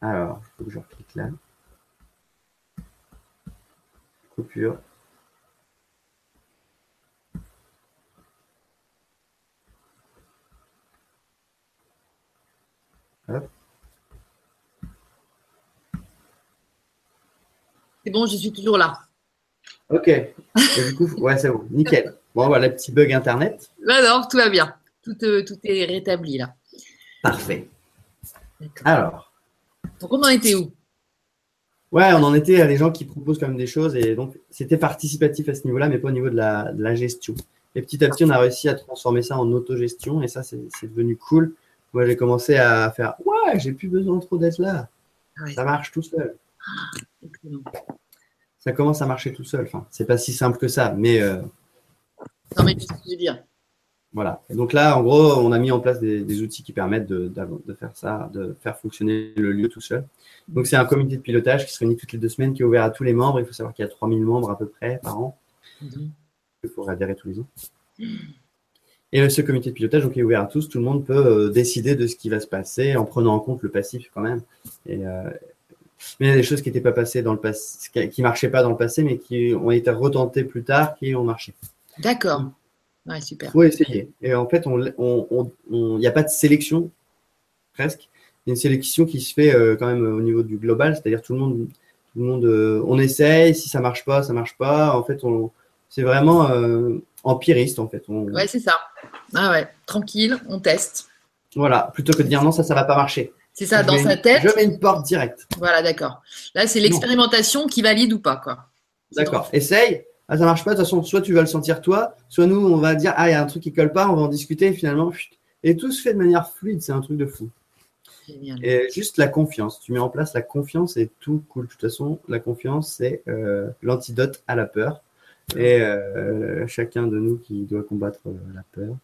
Alors, il faut que je reclique là. Coupure. C'est bon, je suis toujours là. Ok. Et du coup, ouais, c'est bon. Nickel. Bon, voilà, petit bug internet. Là, non, tout va bien. Tout, euh, tout est rétabli là. Parfait. Alors. Donc on en était où? Ouais, on en était à des gens qui proposent quand même des choses et donc c'était participatif à ce niveau-là, mais pas au niveau de la, de la gestion. Et petit à petit, on a réussi à transformer ça en autogestion et ça, c'est devenu cool. Moi, j'ai commencé à faire Ouais, j'ai plus besoin trop d'être là. Ah ouais, Ça marche tout seul. excellent. Ça commence à marcher tout seul. Enfin, c'est pas si simple que ça, mais euh, Non, mais tu sais ce que je veux dire. voilà. Et donc là, en gros, on a mis en place des, des outils qui permettent de, faire ça, de faire fonctionner le lieu tout seul. Donc, c'est un comité de pilotage qui se réunit toutes les deux semaines, qui est ouvert à tous les membres. Il faut savoir qu'il y a 3000 membres à peu près par an. Mhm. il faut adhérer tous les ans. Et ce comité de pilotage donc, est ouvert à tous. Tout le monde peut euh, décider de ce qui va se passer en prenant en compte le passif quand même. Et, euh, mais il y a des choses qui n'étaient pas passées dans le passé, qui- marchaient pas dans le passé, mais qui ont été retentées plus tard, qui ont marché. D'accord. Ouais, super. Faut essayer. Et en fait, on- il n'y a pas de sélection, presque. Il y a une sélection qui se fait euh, quand même au niveau du global, c'est-à-dire tout le monde, tout le monde, euh, on essaye. Si ça marche pas, ça marche pas. En fait, on, c'est vraiment euh, empiriste en fait. On- Ouais, c'est ça. Ah ouais, tranquille, on teste. Voilà, plutôt que de dire non, ça, ça va pas marcher. C'est ça, Je dans sa une- tête. Je mets une porte directe. Voilà, d'accord. Là, c'est l'expérimentation qui valide ou pas, quoi. D'accord. Essaye. Ah, ça marche pas. De toute façon, soit tu vas le sentir toi, soit nous, on va dire ah, il y a un truc qui colle pas, on va en discuter. Et finalement, chut. et tout se fait de manière fluide. C'est un truc de fou. Génial. Et juste la confiance. Tu mets en place la confiance et tout cool. De toute façon, la confiance, c'est euh, l'antidote à la peur. Et euh, chacun de nous qui doit combattre euh, la peur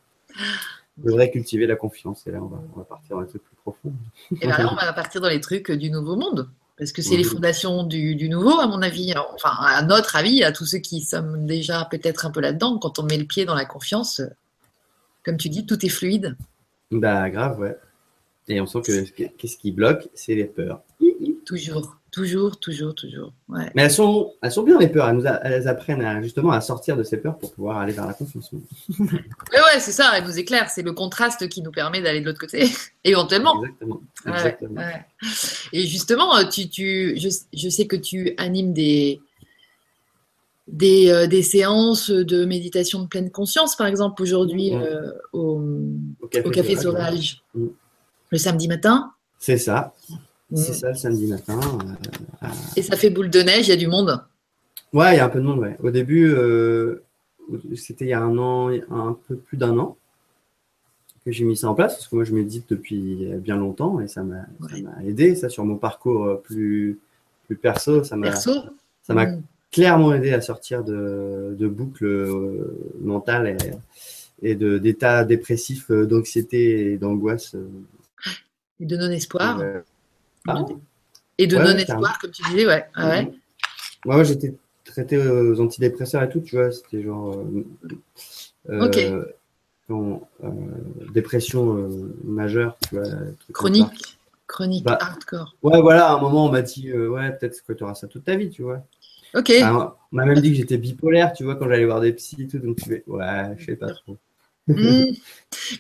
devrait cultiver la confiance. Et là, on va, on va partir dans un truc plus profond. Et bien là, on va partir dans les trucs du nouveau monde. Parce que c'est les fondations du, du nouveau, à mon avis. Enfin, à notre avis, à tous ceux qui sommes déjà peut-être un peu là-dedans, quand on met le pied dans la confiance, comme tu dis, tout est fluide. Bah, grave, ouais. Et on sent que qu'est-ce qui bloque, c'est les peurs. Toujours, toujours, toujours, toujours. Ouais. Mais elles sont, elles sont bien les peurs. Elles nous a- elles apprennent à, justement à sortir de ces peurs pour pouvoir aller vers la confiance. Ouais, ouais, c'est ça, elle nous éclaire. C'est le contraste qui nous permet d'aller de l'autre côté, éventuellement. Exactement. Exactement. ouais. Et justement, tu, tu, je, je sais que tu animes des, des, euh, des séances de méditation de pleine conscience, par exemple, aujourd'hui Mhm. euh, au, Au café, au Café Sauvage, Sauvage, Mhm. le samedi matin. C'est ça. C'est Mhm. ça le samedi matin. euh, Et ça fait boule de neige, il y a du monde? Ouais, il y a un peu de monde, ouais. Au début, euh, c'était il y a un an, un peu plus d'un an que j'ai mis ça en place, parce que moi je médite depuis bien longtemps et ça m'a Ouais. aidé, ça, sur mon parcours euh, plus, plus perso, ça m'a Perso? ça m'a Mhm. clairement aidé à sortir de, de boucles euh, mentales et, et d'états dépressifs, euh, d'anxiété et d'angoisse. euh, Et de non-espoir? Euh, ah, Et de Ouais, non-espoir, comme tu disais, ouais. Ah ouais. Moi, j'étais traité aux antidépresseurs et tout, tu vois, c'était genre. euh, Ok. euh, euh, dépression euh, majeure, tu vois. Chronique. Chronique, Bah. hardcore. Ouais, voilà, à un moment, on m'a dit, euh, ouais, peut-être que tu auras ça toute ta vie, tu vois. Ok. On m'a même dit que j'étais bipolaire, tu vois, quand j'allais voir des psys et tout, donc tu fais, ouais, je sais pas trop. Hmm.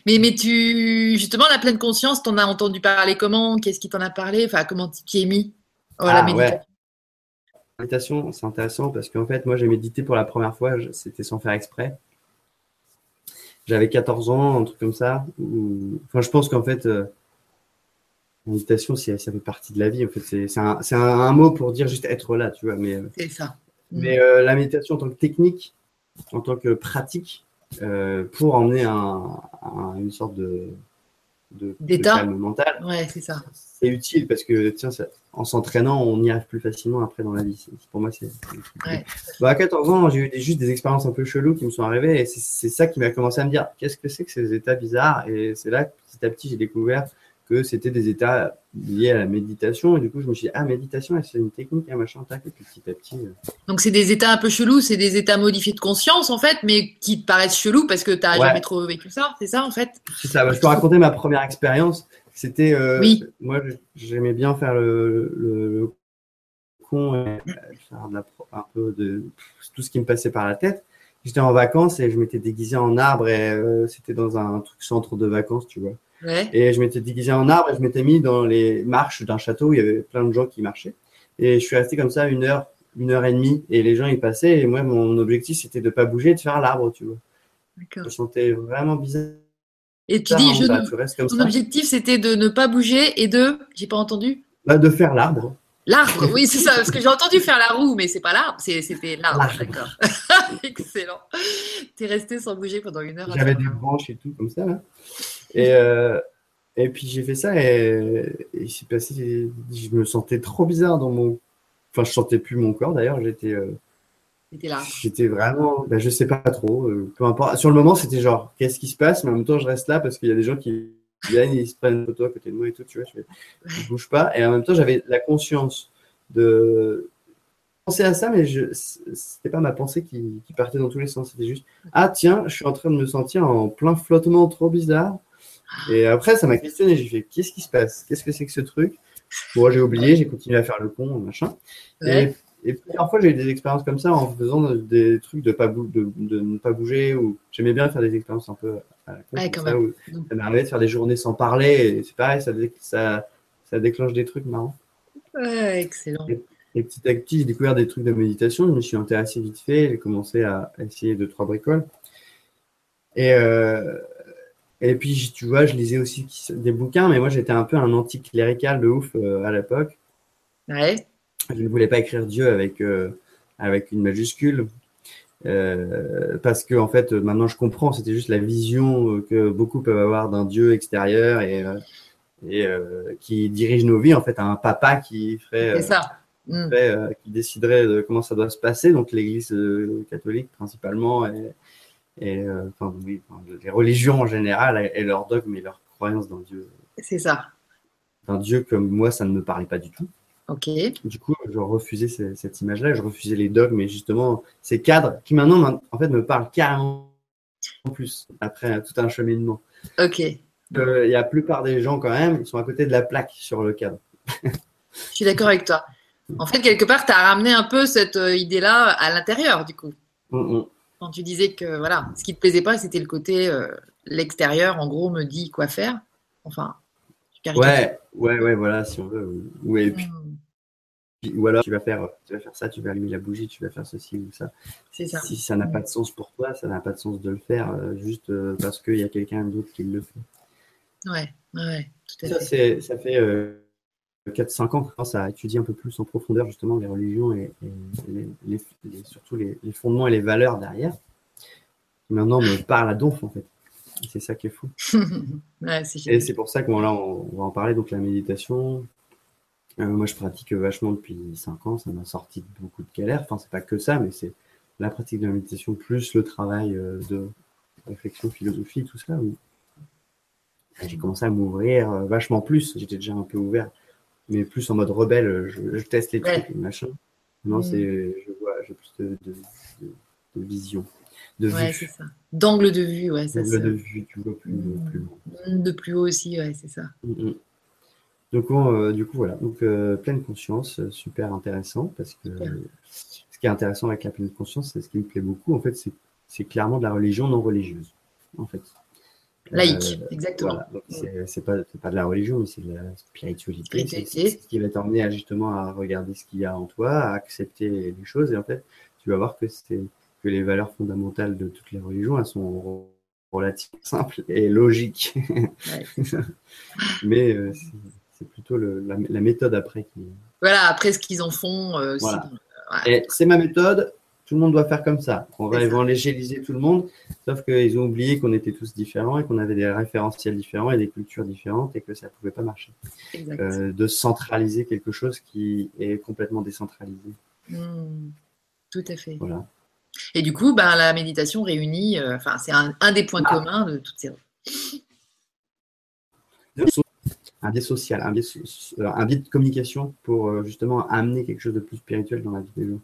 Mais, mais tu, justement, la pleine conscience, t'en as entendu parler comment? Qu'est-ce qui t'en a parlé? Enfin, comment tu t'y es mis? Oh, la Ah, méditation. La méditation, c'est intéressant parce qu'en fait, moi, j'ai médité pour la première fois, c'était sans faire exprès. J'avais 14 ans, un truc comme ça. où- Enfin, je pense qu'en fait, euh, la méditation, ça fait partie de la vie. En fait, c'est un, un- un mot pour dire juste être là, tu vois. Mais, euh, C'est ça. Hmm. mais euh, la méditation en tant que technique, en tant que pratique, euh, pour emmener un, un- une sorte de, de, de calme mental, Ouais, c'est ça. c'est utile parce que tiens, ça- en s'entraînant, on y arrive plus facilement après dans la vie. Pour moi, c'est. Ouais. Bah, à 14 ans, j'ai eu des, juste des expériences un peu cheloues qui me sont arrivées et c'est- c'est ça qui m'a commencé à me dire qu'est-ce que c'est que ces états bizarres? Et c'est là que petit à petit j'ai découvert que c'était des états liés à la méditation. Et du coup je me suis dit ah méditation c'est une technique un machin tac et puis petit à petit euh, Donc, c'est des états un peu chelous, c'est des états modifiés de conscience, en fait, mais qui te paraissent chelous parce que t'as Ouais. jamais trop vécu ça, c'est ça, en fait? C'est ça Bah, je peux raconter ma première expérience. C'était euh, Oui. moi j'aimais bien faire le, le, le con et faire de la pro- un peu de tout ce qui me passait par la tête. J'étais en vacances et je m'étais déguisé en arbre et euh, c'était dans un truc centre de vacances tu vois Ouais. Et je m'étais déguisé en arbre et je m'étais mis dans les marches d'un château où il y avait plein de gens qui marchaient. Et je suis resté comme ça une heure, une heure et demie. Et les gens, ils passaient. Et moi, mon objectif, c'était de pas bouger et de faire l'arbre, tu vois. Je me sentais vraiment bizarre. Et tu dis, je, Bah, tu restes comme ton ça. objectif, c'était de ne pas bouger et de, j'ai pas entendu Bah, de faire l'arbre. L'arbre, oui, c'est ça, parce que j'ai entendu faire la roue, mais c'est pas l'arbre, c'était l'arbre, d'accord. Excellent. T'es resté sans bouger pendant une heure. J'avais des branches et tout, comme ça. Là. Et, euh, et puis, j'ai fait ça et, il s'est passé. Je me sentais trop bizarre dans mon. Enfin, je sentais plus mon corps d'ailleurs. J'étais. euh. J'étais vraiment, ben, je sais pas trop, euh, peu importe. Sur le moment, c'était genre, qu'est-ce qui se passe? Mais en même temps, je reste là parce qu'il y a des gens qui viennent, ils se prennent une photo à côté de moi et tout, tu vois, je, fais, je bouge pas. Et en même temps, j'avais la conscience de penser à ça, mais je, c'était pas ma pensée qui, qui partait dans tous les sens. C'était juste, ah tiens, je suis en train de me sentir en plein flottement trop bizarre. Et après, ça m'a questionné. J'ai fait, qu'est-ce qui se passe? Qu'est-ce que c'est que ce truc? Bon, j'ai oublié, j'ai continué à faire le con, machin. Ouais. Et, et plusieurs fois, j'ai eu des expériences comme ça en faisant des trucs de, pas bou- de, de ne pas bouger. ou J'aimais bien faire des expériences un peu à la con, Ouais, comme quand ça, où ça m'est arrivé de faire des journées sans parler. C'est pareil, ça, ça, ça déclenche des trucs marrants. Ouais, excellent. Et petit à petit, j'ai découvert des trucs de méditation. Je me suis intéressé vite fait. J'ai commencé à essayer deux, trois bricoles. Et, euh, et puis, tu vois, je lisais aussi des bouquins, mais moi, j'étais un peu un anticlérical de ouf euh, à l'époque. Ouais. Je ne voulais pas écrire Dieu avec, euh, avec une majuscule. euh, parce que en fait, maintenant je comprends, c'était juste la vision que beaucoup peuvent avoir d'un Dieu extérieur et, et qui dirige nos vies, en fait, un papa qui ferait, ça. Ferait, qui déciderait de comment ça doit se passer. Donc l'Église catholique principalement et euh, enfin, oui, enfin, les religions en général et, leurs dogmes et leurs croyances d'un Dieu, C'est ça. d'un Dieu comme moi, ça ne me parlait pas du tout. Ok. Du coup, je refusais ce- cette image-là, je refusais les dogmes et justement ces cadres qui maintenant, en fait, me parlent carrément en plus après tout un cheminement. Ok. Euh, Il y a la plupart des gens quand même, ils sont à côté de la plaque sur le cadre. Je suis d'accord avec toi. En fait, quelque part, tu as ramené un peu cette euh, idée-là à l'intérieur, du coup. Mm, mm. Quand tu disais que voilà, ce qui te plaisait pas, c'était le côté euh, l'extérieur, en gros, me dit quoi faire. Enfin. Ouais, ouais, ouais, voilà, si on veut. Ou, et puis- Mm, ou alors tu vas faire, tu vas faire ça, tu vas allumer la bougie, tu vas faire ceci ou ça. C'est ça. Si ça n'a pas de sens pour toi, ça n'a pas de sens de le faire euh, juste euh, parce qu'il y a quelqu'un d'autre qui le fait. Ouais, ouais, tout à Ça, fait. ça fait 4-5 ans commence à étudier un peu plus en profondeur justement les religions et, et les, les- les- surtout les, fondements et les valeurs derrière. Maintenant me parle à donf en fait. C'est ça qui est fou. ouais, Et c'est pour ça que bon, là, on, on va en parler, donc la méditation. moi, je pratique vachement depuis 5 ans. Ça m'a sorti de beaucoup de galères. Enfin, c'est pas que ça, mais c'est la pratique de la méditation plus le travail de réflexion, philosophie, tout ça. J'ai commencé à m'ouvrir vachement plus. J'étais déjà un peu ouvert, mais plus en mode rebelle. Je, teste les trucs, machin. Non, mm. c'est, je vois, j'ai plus de, vision. De ouais, c'est ça. D'angle de vue, ouais, ça. D'angle de vue, tu vois plus, mm. plus haut. De plus haut aussi, ouais, c'est ça. Mm, Donc, euh, du coup, voilà. Donc, euh, pleine conscience, euh, super intéressant parce que ce qui est intéressant avec la pleine conscience, c'est ce qui me plaît beaucoup. En fait, c'est clairement de la religion non religieuse. En fait, Laïque, euh, exactement. C'est pas, pas de la religion, mais c'est de la spiritualité. C'est ce qui va t'emmener justement à regarder ce qu'il y a en toi, à accepter les choses. Et en fait, tu vas voir que, que les valeurs fondamentales de toutes les religions, elles sont relativement simples et logiques. mais euh, c'est plutôt le, la, méthode après qui. Voilà, après ce qu'ils en font. Euh, c'est ma méthode, tout le monde doit faire comme ça. On va évangéliser tout le monde, sauf qu'ils ont oublié qu'on était tous différents et qu'on avait des référentiels différents et des cultures différentes et que ça ne pouvait pas marcher. Euh, de centraliser quelque chose qui est complètement décentralisé. Hmm. tout à fait. Voilà. Et du coup, ben, la méditation réunit, euh, enfin, c'est un, des points ah. communs de toutes ces. Un biais social, un biais, un biais de communication pour euh, justement amener quelque chose de plus spirituel dans la vie des gens.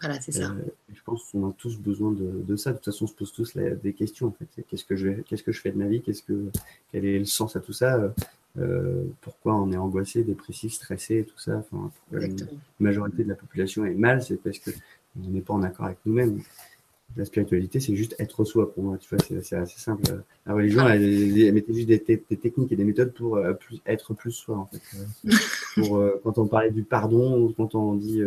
Voilà, c'est ça. Euh, je pense qu'on a tous besoin de, ça. De toute façon, on se pose tous des questions. En fait. Qu'est-ce que je qu'est-ce que je fais de ma vie? Qu'est-ce que, quel est le sens à tout ça? Euh, Pourquoi on est angoissé, dépressif, stressé, tout ça? Enfin, La majorité de la population est mal, c'est parce que on n'est pas en accord avec nous-mêmes. La spiritualité, c'est juste être soi pour moi. Tu vois, c'est, assez simple. La religion, ah. elle, mettait juste des, techniques et des méthodes pour euh, être plus soi. En fait. pour, quand on parlait du pardon, quand on dit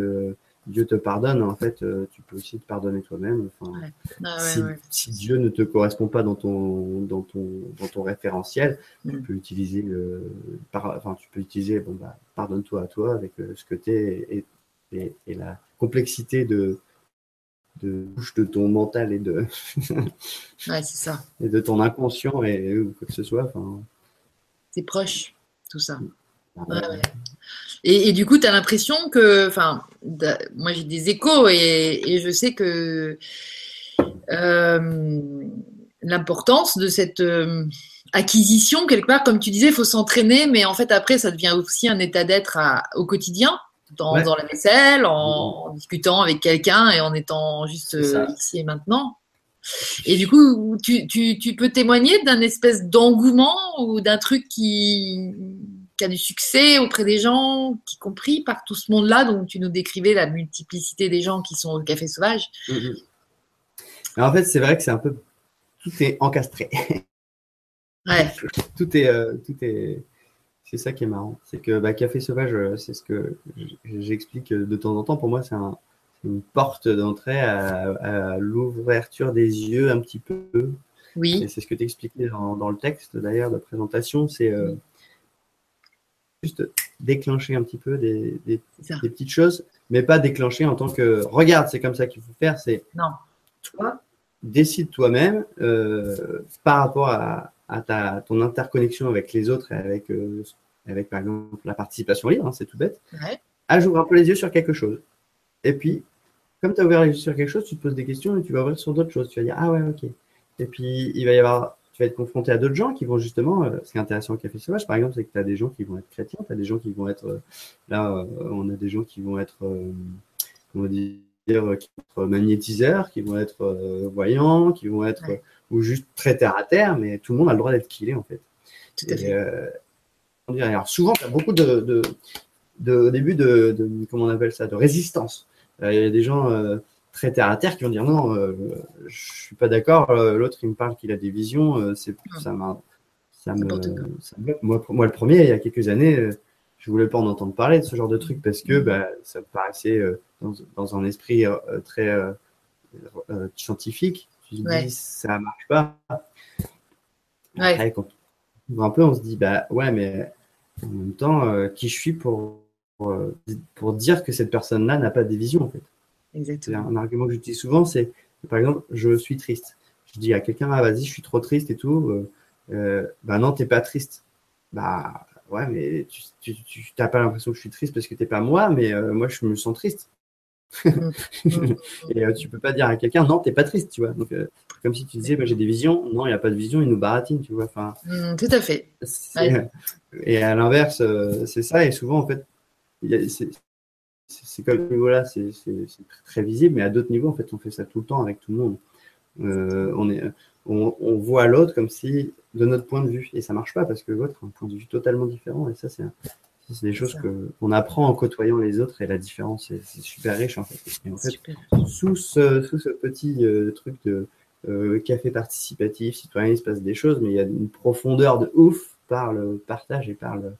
Dieu te pardonne, en fait, euh, tu peux aussi te pardonner toi-même. Enfin, ah si, Dieu ne te correspond pas dans ton, dans ton, dans ton référentiel, tu mm. peux utiliser le, enfin, tu peux utiliser, bon, bah, pardonne-toi à toi avec euh, ce que tu es et, et, la complexité de, de de ton mental et de, ouais, ça. et de ton inconscient et quoi que ce soit. Enfin, c'est proche, tout ça. Et, du coup, tu as l'impression que, enfin, moi j'ai des échos et, je sais que euh, l'importance de cette euh, acquisition, quelque part, comme tu disais, il faut s'entraîner, mais en fait après, ça devient aussi un état d'être au quotidien, dans, la vaisselle, en, discutant avec quelqu'un et en étant juste euh, ici et maintenant. Et du coup, tu, tu peux témoigner d'un espèce d'engouement ou d'un truc qui, qui a du succès auprès des gens, y compris par tout ce monde-là dont tu nous décrivais la multiplicité des gens qui sont au Café Sauvage mm-hmm. En fait, c'est vrai que c'est un peu. Tout est encastré. Ouais. tout est. Euh, tout est... C'est ça qui est marrant. C'est que bah, Café Sauvage, euh, c'est ce que j'explique de temps en temps. Pour moi, c'est une porte d'entrée à, l'ouverture des yeux un petit peu. Oui. C'est ce que tu expliquais dans, le texte d'ailleurs de présentation. C'est. Euh, juste déclencher un petit peu des, petites choses, mais pas déclencher en tant que regarde, c'est comme ça qu'il faut faire. C'est non. Toi, décide toi-même euh, par rapport à, ta, ton interconnexion avec les autres et avec, euh, avec par exemple la participation libre, hein, c'est tout bête. Ouais. À un peu les yeux sur quelque chose. Et puis, comme tu as ouvert les yeux sur quelque chose, tu te poses des questions et tu vas ouvrir sur d'autres choses. Tu vas dire, ah ouais, ok. Et puis, il va y avoir tu vas être confronté à d'autres gens qui vont justement, euh, ce qui est intéressant au Café Sauvage, par exemple, c'est que tu as des gens qui vont être chrétiens, tu as des gens qui vont être, euh, là, euh, on a des gens qui vont être, comment dire, qui vont être magnétiseurs, qui vont être voyants, qui vont être, ou juste très terre à terre, mais tout le monde a le droit d'être killé, en fait. Tout à fait. alors, souvent, tu as beaucoup de, de, de, au début de, de, comment on appelle ça, de résistance. Il y a des gens très terre à terre qui vont dire non, euh, je suis pas d'accord. Euh, l'autre, il me parle qu'il a des visions. Euh, c'est ça, ça, me, Moi, moi, le premier, il y a quelques années, je voulais pas en entendre parler de ce genre de truc parce que mm. bah, ça me paraissait dans, un esprit très scientifique. Je me dis, ça marche pas. Après, quand on un peu, on se dit, bah ouais, mais en même temps, qui je suis pour, pour, pour dire que cette personne-là n'a pas des visions en fait. Exactement. Un argument que j'utilise souvent, c'est par exemple, je suis triste. Je dis à quelqu'un, ah, vas-y, je suis trop triste et tout. Euh, euh, bah non, t'es pas triste. Bah ouais, mais tu n'as pas l'impression que je suis triste parce que tu n'es pas moi, mais moi, je me sens triste. Mm. et tu peux pas dire à quelqu'un, non, t'es pas triste, tu vois. Donc, comme si tu disais, bah, j'ai des visions. Non, il n'y a pas de vision, il nous baratine, tu vois. Enfin, tout à fait. Et à l'inverse, c'est ça. Et souvent, en fait, c'est comme ce niveau-là, c'est très visible, mais à d'autres niveaux, en fait, on fait ça tout le temps avec tout le monde. Euh, on, est, on, on voit l'autre comme si, de notre point de vue, et ça marche pas parce que l'autre a un point de vue totalement différent, et ça, c'est des choses qu'on apprend en côtoyant les autres, et la différence, c'est super riche, en fait. Et en fait, sous ce, sous ce petit euh, truc de euh, café participatif, citoyen, il se passe des choses, mais il y a une profondeur de ouf par le partage et par le,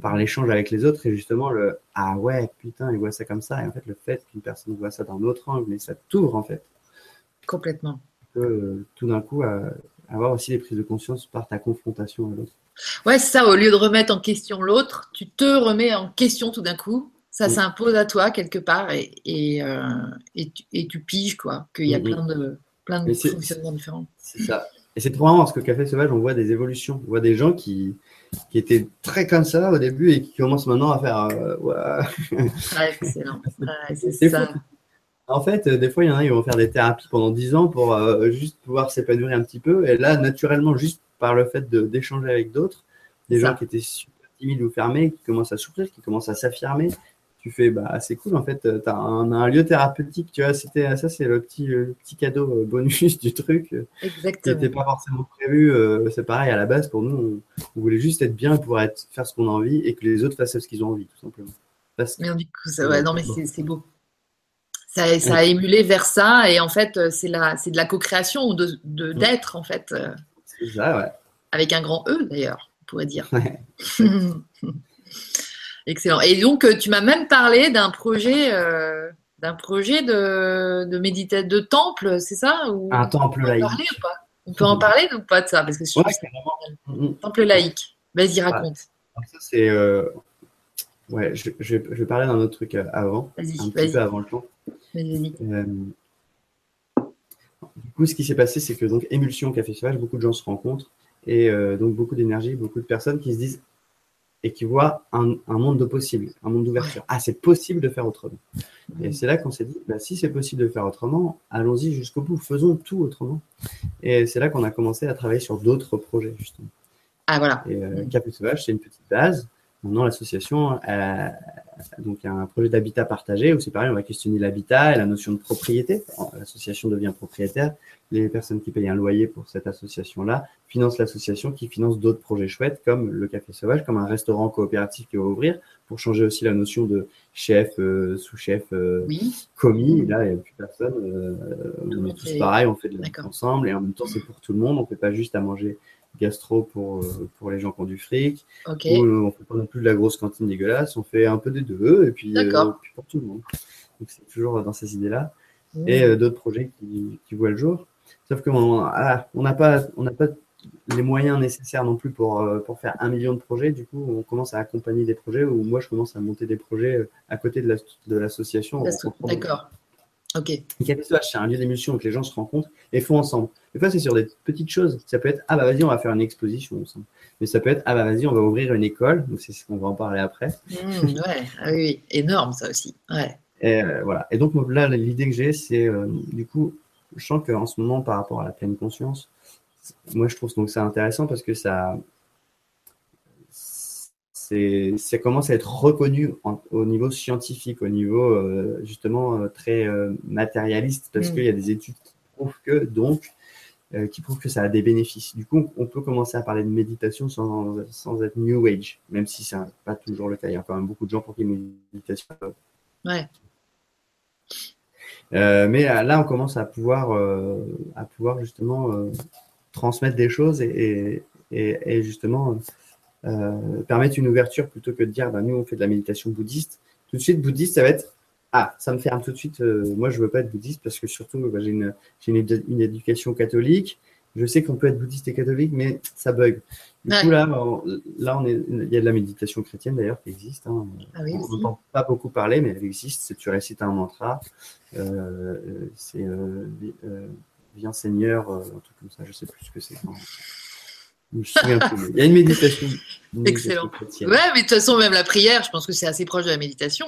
par l'échange avec les autres et justement le ah ouais putain il voit ça comme ça. Et en fait le fait qu'une personne voit ça d'un autre angle mais ça t'ouvre en fait. Complètement. Euh, tout d'un coup avoir aussi des prises de conscience par ta confrontation à l'autre. Ouais c'est ça au lieu de remettre en question l'autre tu te remets en question tout d'un coup. Ça s'impose à toi quelque part et, et, euh, et, tu, et, tu, piges quoi qu'il y a plein de plein de fonctionnements différents. c'est ça. Et c'est trop marrant parce que Café Sauvage on voit des évolutions. On voit des gens qui qui était très comme ça au début et qui commence maintenant à faire. Euh, ouais. excellent. c'est ça. En fait, euh, des fois, il y en a, ils vont faire des thérapies pendant 10 ans pour euh, juste pouvoir s'épanouir un petit peu. Et là, naturellement, juste par le fait d'échanger avec d'autres, des gens qui étaient super timides ou fermés, qui commencent à souffrir, qui commencent à s'affirmer, tu fais bah c'est cool en fait tu as un, un, lieu thérapeutique tu vois c'était ça c'est le petit petit cadeau euh, bonus du truc euh, Exactement. qui n'était pas forcément prévu euh, c'est pareil à la base pour nous on, voulait juste être bien pour être faire ce qu'on a envie et que les autres fassent ce qu'ils ont envie tout simplement. Mais du coup ça, ouais, non mais c'est beau. Ça, ça a émulé vers ça et en fait c'est la c'est de la co-création de d'être en fait c'est ça ouais. avec un grand E d'ailleurs on pourrait dire. Ouais. Excellent. Et donc, euh, tu m'as même parlé d'un projet, euh, d'un projet de, de méditation, de temple, c'est ça Un temple laïque. On peut en parler ou pas de ça? Parce que je ouais, vraiment... temple laïque. Vas-y, raconte. ça, c'est. Euh, ouais, je, je, vais parler d'un autre truc avant. Un petit peu avant le temps. Vas-y. du coup, ce qui s'est passé, c'est que donc Émulsion Café Sauvage, beaucoup de gens se rencontrent et donc beaucoup d'énergie, beaucoup de personnes qui se disent et qui voit un, monde de possible, un monde d'ouverture. Ah, c'est possible de faire autrement. Et c'est là qu'on s'est dit, bah, si c'est possible de faire autrement, allons-y jusqu'au bout, faisons tout autrement. Et c'est là qu'on a commencé à travailler sur d'autres projets, justement. Ah, voilà. Et euh, Sauvage, c'est une petite base. Maintenant, l'association, donc, y a un projet d'habitat partagé où c'est pareil, on va questionner l'habitat et la notion de propriété. L'association devient propriétaire. Les personnes qui payent un loyer pour cette association-là financent l'association qui finance d'autres projets chouettes comme le Café Sauvage, comme un restaurant coopératif qui va ouvrir pour changer aussi la notion de chef, euh, sous-chef, euh, commis. Là, il n'y a plus personne. Euh, on est tous pareil, on fait de la ensemble et en même temps, c'est pour tout le monde. On ne fait pas juste à manger gastro pour, euh, pour les gens qui ont du fric. Okay. on ne fait pas non plus de la grosse cantine dégueulasse, on fait un peu des deux et puis, euh, puis pour tout le monde. Donc c'est toujours dans ces idées-là. Mmh. Et euh, d'autres projets qui, qui, voient le jour. Sauf qu'on ah, n'a pas, on pas les moyens nécessaires non plus pour, pour faire un million de projets. Du coup, on commence à accompagner des projets ou moi, je commence à monter des projets à côté de l'association. D'accord. Ok. c'est un lieu d'émulsion où les gens se rencontrent et font ensemble. Des fois, c'est sur des petites choses. Ça peut être, ah bah vas-y, on va faire une exposition ensemble. Mais ça peut être, ah bah vas-y, on va ouvrir une école. Donc, c'est ce qu'on va en parler après. Mmh, ouais, ah oui, énorme ça aussi. Ouais. Et, euh, voilà. Et donc, là, l'idée que j'ai, c'est, euh, du coup, je sens qu'en ce moment, par rapport à la pleine conscience, moi, je trouve donc ça intéressant parce que ça, ça commence à être reconnu au niveau scientifique, au niveau euh, justement euh, très euh, matérialiste, parce mm. qu'il y a des études qui prouvent que donc qui prouvent que ça a des bénéfices. Du coup, on peut commencer à parler de méditation sans, sans être New Age, même si c'est pas toujours le cas. Il y a quand même beaucoup de gens pour qui méditation. Ouais. mais là, on commence à pouvoir, à pouvoir justement transmettre des choses et, et, et justement euh, permettre une ouverture plutôt que de dire bah, nous on fait de la méditation bouddhiste. Tout de suite, bouddhiste, ça va être ah, ça me ferme tout de suite. Euh, moi, je veux pas être bouddhiste parce que surtout, bah, j'ai une, une, une, éducation catholique. Je sais qu'on peut être bouddhiste et catholique, mais ça bug. Du coup, là, on, là, on est, il y a de la méditation chrétienne d'ailleurs qui existe. Hein. Ah oui, on n'entend pas beaucoup parler, mais elle existe. C'est tu récites un mantra. Euh, c'est euh, euh, Viens Seigneur, un truc comme ça. Je sais plus ce que c'est. Je me souviens plus. Il y a une méditation. une Excellent. méditation chrétienne. Ouais, mais de toute façon, même la prière, je pense que c'est assez proche de la méditation.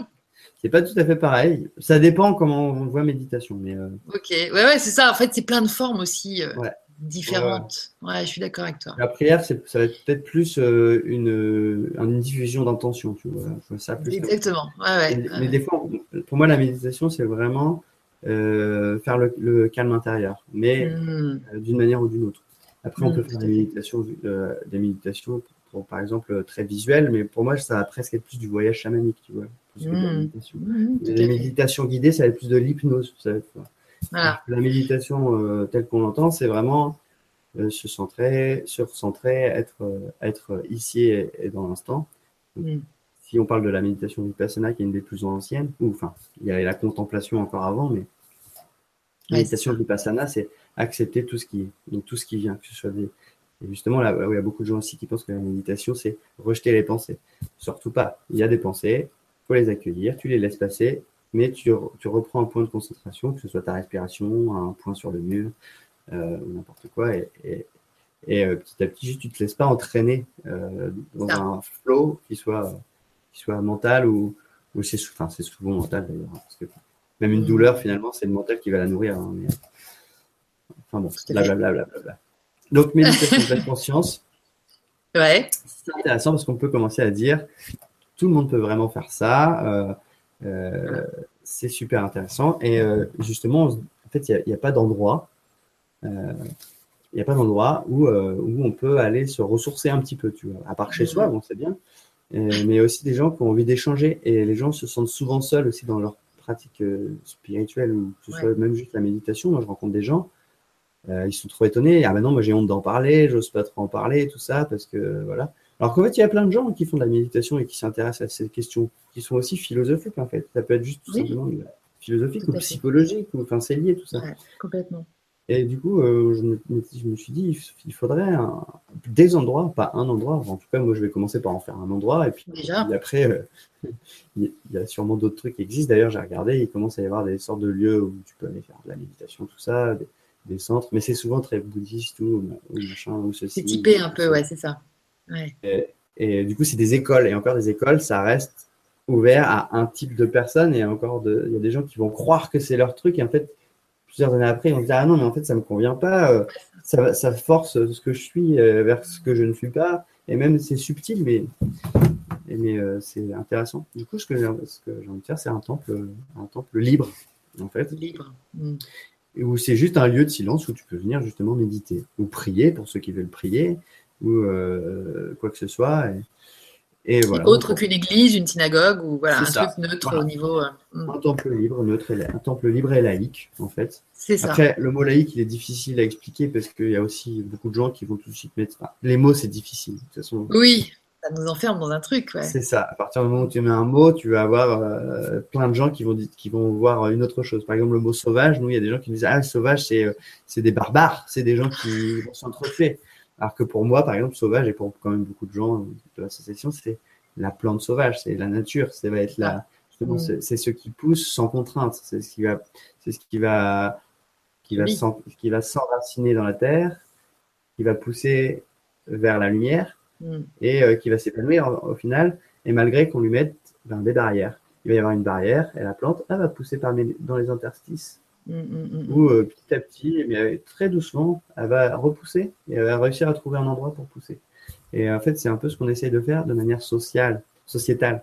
C'est pas tout à fait pareil. Ça dépend comment on voit méditation. Mais euh, Ok, ouais, ouais, c'est ça. En fait, c'est plein de formes aussi euh, Ouais. différentes. Ouais, je suis d'accord avec toi. la prière, c'est- ça va être peut-être plus euh, une, une diffusion d'intention. Tu vois. Ça plus Exactement. Ouais. Mais, des fois, pour moi, la méditation, c'est vraiment faire le, le calme intérieur, mais Hmm. d'une manière ou d'une autre. Après, on peut faire à des méditations, euh, des méditations pour, par exemple, euh, très visuelles, mais pour moi, ça va presque être plus du voyage chamanique, tu vois. plus que de la Mm. méditation. Hmm, tout à Les méditations guidées, ça va être plus de l'hypnose. Voilà. La méditation euh, telle qu'on l'entend, c'est vraiment euh, se centrer, se recentrer, être, euh, être ici et, et dans l'instant. Hmm. Si on parle de la méditation vipassana, qui est une des plus anciennes, ou enfin, il y avait la contemplation encore avant, mais la Ouais, méditation vipassana, c'est accepter tout ce qui est, donc tout ce qui vient, que ce soit des. Et justement, là, où il y a beaucoup de gens aussi qui pensent que la méditation, c'est rejeter les pensées. Surtout pas. Il y a des pensées, faut les accueillir, tu les laisses passer, mais tu, tu reprends un point de concentration, que ce soit ta respiration, un point sur le mur, euh, ou n'importe quoi, et, et, et, euh, petit à petit, juste, tu te laisses pas entraîner euh, dans Ça. un flow qui soit, qui soit mental ou, ou c'est enfin, c'est souvent mental d'ailleurs, hein, parce que même une Mm. douleur, finalement, c'est le mental qui va la nourrir. hein, mais- Enfin bon, blablabla. Bla, bla, bla. Donc, méditation de pleine conscience, Ouais. c'est intéressant parce qu'on peut commencer à dire tout le monde peut vraiment faire ça. euh, euh, c'est super intéressant. Et euh, justement, en fait, il n'y a, pas d'endroit. Il n'y a pas d'endroit où, où on peut aller se ressourcer un petit peu, tu vois. À part chez soi, bon, c'est bien. Mais aussi des gens qui ont envie d'échanger. Et les gens se sentent souvent seuls aussi dans leur pratique spirituelle ou que ce soit même juste la méditation. Moi, je rencontre des gens, euh, ils sont trop étonnés. Ah ben non, moi j'ai honte d'en parler, j'ose pas trop en parler, tout ça, parce que voilà. Alors qu'en fait, il y a plein de gens qui font de la méditation et qui s'intéressent à ces questions, qui sont aussi philosophiques en fait. Ça peut être juste tout Oui. simplement philosophique Tout ou psychologique, ou enfin c'est lié tout ça. Ouais, complètement. Et du coup, euh, je, me, je me suis dit, il faudrait un- des endroits, pas un endroit. En tout cas, moi, je vais commencer par en faire un endroit. Et puis, Déjà. puis après, euh, il il y a sûrement d'autres trucs qui existent. D'ailleurs, j'ai regardé, il commence à y avoir des sortes de lieux où tu peux aller faire de la méditation, tout ça, des, des centres. Mais c'est souvent très bouddhiste ou, ou machin, ou ceci. C'est typé un peu, ouais, c'est ça. Ouais. Et, et du coup, c'est des écoles. Et encore des écoles, ça reste ouvert à un type de personnes. Et encore, il y a des gens qui vont croire que c'est leur truc. Et en fait, plusieurs années après, ils vont se dire Ah non, mais en fait, ça me convient pas. euh, Ça, force ce que je suis euh, vers ce que je ne suis pas. Et même, c'est subtil, mais, mais euh, c'est intéressant. Du coup, ce que j'ai envie de faire, c'est un temple, un temple libre, en fait Libre. Hmm. Et où c'est juste un lieu de silence où tu peux venir justement méditer ou prier pour ceux qui veulent prier ou euh, quoi que ce soit. Et, et voilà. Autre qu'une église, une synagogue ou voilà, un ça. truc neutre Voilà. au niveau. euh, hmm. Un temple libre, neutre et la- un temple libre et laïque en fait. C'est ça. Après, le mot laïque, il est difficile à expliquer parce qu'il y a aussi beaucoup de gens qui vont tout de suite mettre. enfin, les mots, c'est difficile. De toute façon, Oui, ça nous enferme dans un truc, ouais. c'est ça. À partir du moment où tu mets un mot, tu vas avoir euh, plein de gens qui vont, qui vont voir une autre chose. Par exemple, le mot sauvage, nous, il y a des gens qui disent Ah, sauvage, c'est euh, c'est des barbares, c'est des gens qui vont s'entretuer. Alors que pour moi, par exemple, sauvage, et pour quand même beaucoup de gens de l'association, c'est la plante sauvage, c'est la nature, ça va être la. Justement, Mm. c'est ce qui pousse sans contrainte, c'est ce qui va, c'est ce qui va, qui va, Oui. qui va s'enraciner dans la terre, qui va pousser vers la lumière Hmm. et euh, qui va s'épanouir au, au final, et malgré qu'on lui mette ben, des barrières. Il va y avoir une barrière, et la plante, elle va pousser parmi, dans les interstices, hmm, hmm. où euh, petit à petit, mais euh, très doucement, elle va repousser, et elle va réussir à trouver un endroit pour pousser. Et en fait, c'est un peu ce qu'on essaye de faire de manière sociale, sociétale,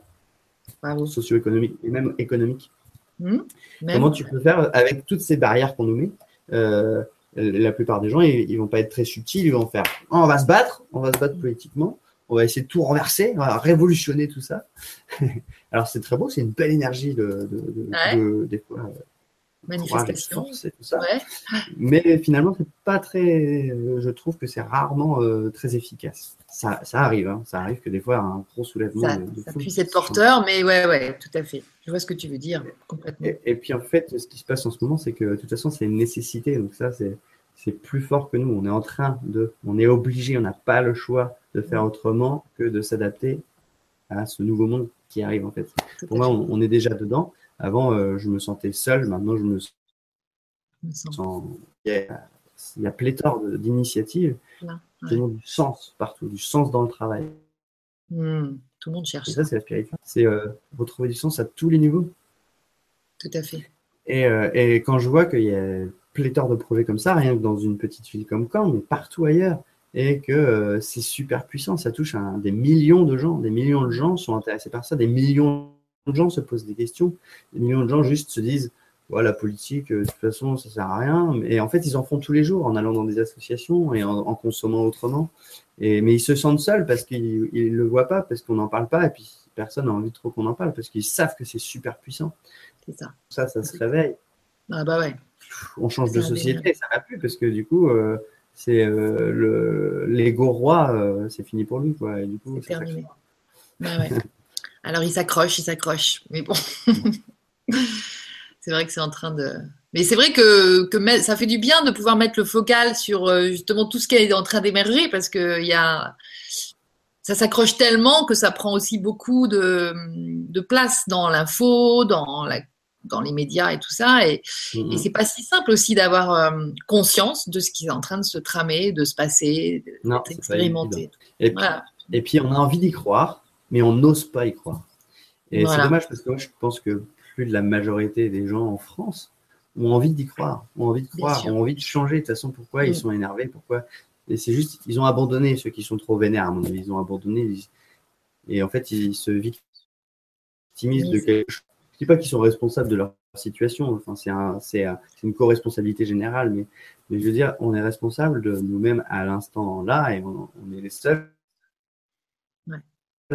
Bravo. socio-économique, et même économique. Hmm. Même. Comment tu peux faire avec toutes ces barrières qu'on nous met euh, La plupart des gens, ils, ils vont pas être très subtils. Ils vont faire Oh, on va se battre, on va se battre politiquement, on va essayer de tout renverser, on va révolutionner tout ça. Alors c'est très beau, c'est une belle énergie de, de, de- Ouais. de- des fois, euh, Manifestation. force et tout ça. Ouais. Mais finalement, c'est pas très. euh, Je trouve que c'est rarement euh, très efficace. Ça, ça arrive, hein, ça arrive que des fois un gros soulèvement. Ça, de- de ça foule puisse être porteur, mais ouais, ouais, tout à fait. Je vois ce que tu veux dire, complètement. Et, et puis en fait, ce qui se passe en ce moment, c'est que de toute façon, c'est une nécessité. Donc ça, c'est c'est plus fort que nous. On est en train de, on est obligé, on n'a pas le choix de faire autrement que de s'adapter à ce nouveau monde qui arrive en fait. Pour moi, on est déjà dedans. Avant, euh, je me sentais seul. Maintenant, je me sens. Il y a, il y a pléthore d'initiatives. Le monde du sens partout, du sens dans le travail. Hmm. Tout le monde cherche. Et ça, c'est la spiritualité. C'est euh, retrouver du sens à tous les niveaux. Tout à fait. Et, euh, et quand je vois qu'il y a pléthore de projets comme ça, rien que dans une petite ville comme Caen, mais partout ailleurs, et que euh, c'est super puissant, ça touche à des millions de gens, des millions de gens sont intéressés par ça, des millions de gens se posent des questions, des millions de gens juste se disent voilà, la politique, euh, de toute façon, ça sert à rien. Et en fait, ils en font tous les jours en allant dans des associations et en, consommant autrement. Et, mais ils se sentent seuls parce qu'ils ne le voient pas, parce qu'on n'en parle pas, et puis personne n'a envie trop qu'on en parle, parce qu'ils savent que c'est super puissant. C'est ça. Ça, ça se réveille. Ah bah ouais. On change de société, ça va plus, parce que du coup, euh, c'est euh, le l'ego roi, euh, c'est fini pour lui, quoi. Et du coup, c'est terminé. Bah ouais. Alors il s'accroche, il s'accroche, mais bon. c'est vrai que c'est en train de. Mais c'est vrai que, que, ça fait du bien de pouvoir mettre le focal sur euh, justement tout ce qui est en train d'émerger parce que y a, ça s'accroche tellement que ça prend aussi beaucoup de, de place dans l'info, dans, la, dans les médias et tout ça. Et, mm-hmm. et c'est pas si simple aussi d'avoir euh, conscience de ce qui est en train de se tramer, de se passer, d'expérimenter. Et, et, puis on a envie d'y croire, mais on n'ose pas y croire. Et c'est dommage parce que moi je pense que de la majorité des gens en France ont envie d'y croire, ont envie de croire, ont envie de changer. De toute façon, pourquoi ils mm. sont énervés? Pourquoi? Et c'est juste, ils ont abandonné ceux qui sont trop vénères, à mon avis. Ils ont abandonné. Et en fait, ils se victimisent de quelque chose. Je ne dis pas qu'ils sont responsables de leur situation. Enfin, c'est un, une co-responsabilité générale. Mais, mais je veux dire, on est responsable de nous-mêmes à l'instant là et on, on est les seuls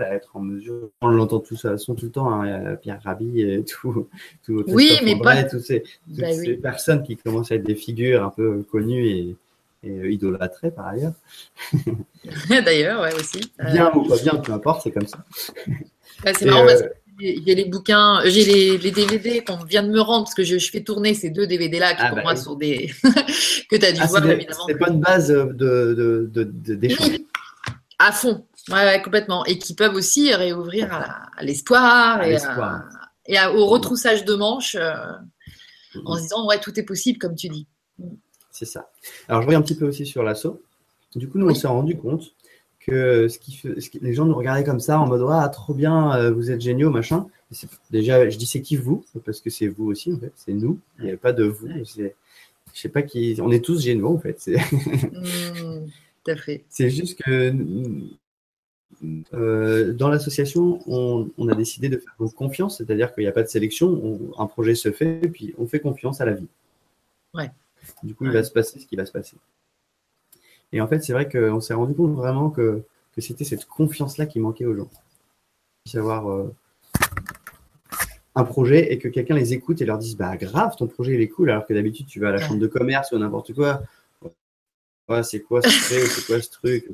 à être en mesure. On l'entend tout ça, sont tout le temps, hein, Pierre Rabhi et tout, tout oui, mais pas... toutes ces, bah ces personnes qui commencent à être des figures un peu connues et, et idolâtrées par ailleurs. D'ailleurs, ouais, aussi. Bien ou pas bien, peu importe, c'est comme ça. Bah, c'est marrant parce euh, y a les bouquins, j'ai les, les, DVD qu'on vient de me rendre parce que je, je fais tourner ces deux DVD-là qui ah, pour bah moi sont des. que tu as dû ah, voir évidemment. C'est pas une base d'échange. De, de, de, à fond, Ouais, complètement. Et qui peuvent aussi réouvrir à, l'espoir et, et au retroussage de manches euh, en se disant ouais tout est possible comme tu dis. C'est ça. Alors je reviens un petit peu aussi sur l'assaut. Du coup nous on s'est rendu compte que, ce qui les gens nous regardaient comme ça en mode ah trop bien euh, vous êtes géniaux machin. Déjà je dis c'est qui vous? Parce que c'est vous aussi en fait c'est nous il n'y a pas de vous. Je sais pas qui on est tous géniaux en fait. Mmh, tout à fait. C'est juste que euh, dans l'association, on, a décidé de faire confiance, c'est-à-dire qu'il n'y a pas de sélection, un projet se fait, et puis on fait confiance à la vie. Ouais. Du coup, il va se passer ce qui va se passer. Et en fait, c'est vrai qu'on s'est rendu compte vraiment que, c'était cette confiance-là qui manquait aux gens. Savoir euh, un projet et que quelqu'un les écoute et leur dise Bah, grave, ton projet il est cool, alors que d'habitude, tu vas à la chambre de commerce ou n'importe quoi. Ouais, c'est quoi ce truc C'est quoi ce truc?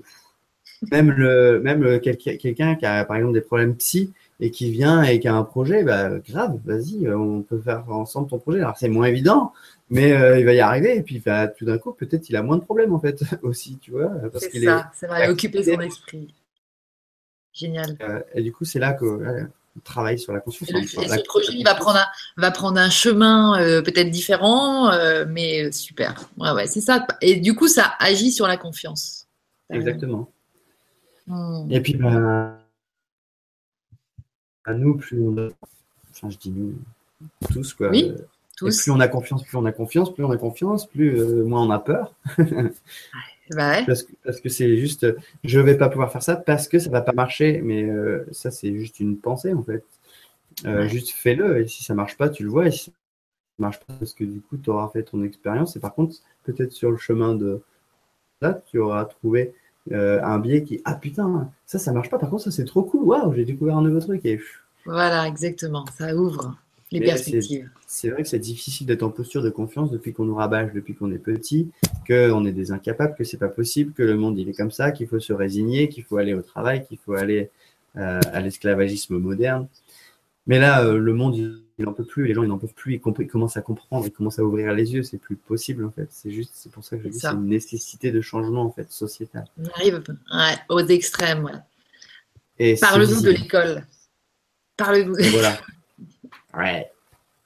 Même le, même quelqu'un qui a par exemple des problèmes psy et qui vient et qui a un projet, bah, grave, vas-y, on peut faire ensemble ton projet. Alors c'est moins évident, mais euh, il va y arriver. Et puis bah, tout d'un coup, peut-être il a moins de problèmes en fait aussi, tu vois. C'est ça, ça va occuper son esprit. Génial. Euh, et du coup, c'est là qu'on travaille sur la conscience. Et, ce projet il va prendre un, va prendre un chemin euh, peut-être différent, mais super. Ouais, ouais, c'est ça. Et du coup, ça agit sur la confiance. Exactement. Et puis, ben, à nous, plus on a, enfin, je dis nous, tous, quoi. Oui, tous. plus on a confiance, plus on a confiance, plus on a confiance, plus euh, moins on a peur. bah ouais. Parce que parce que c'est juste, je vais pas pouvoir faire ça parce que ça va pas marcher. Mais euh, ça, c'est juste une pensée, en fait. Euh, juste fais-le. Et si ça marche pas, tu le vois. Et si ça marche pas, parce que du coup, tu auras fait ton expérience. Et par contre, peut-être sur le chemin de ça, tu auras trouvé euh, un biais qui ah putain ça ça marche pas par contre ça c'est trop cool waouh j'ai découvert un nouveau truc et voilà exactement ça ouvre les perspectives. c'est vrai que c'est difficile d'être en posture de confiance depuis qu'on nous rabâche depuis qu'on est petit que on est des incapables que c'est pas possible que le monde il est comme ça qu'il faut se résigner qu'il faut aller au travail qu'il faut aller euh, à l'esclavagisme moderne. Mais là euh, le monde il n'en peut plus, les gens ils n'en peuvent plus, ils, commencent à comprendre, ils commencent à ouvrir les yeux, c'est plus possible en fait. C'est juste, c'est pour ça que je dis c'est une nécessité de changement en fait sociétal. On arrive aux extrêmes. Parle-nous de l'école. Parle-nous. Voilà. Ouais.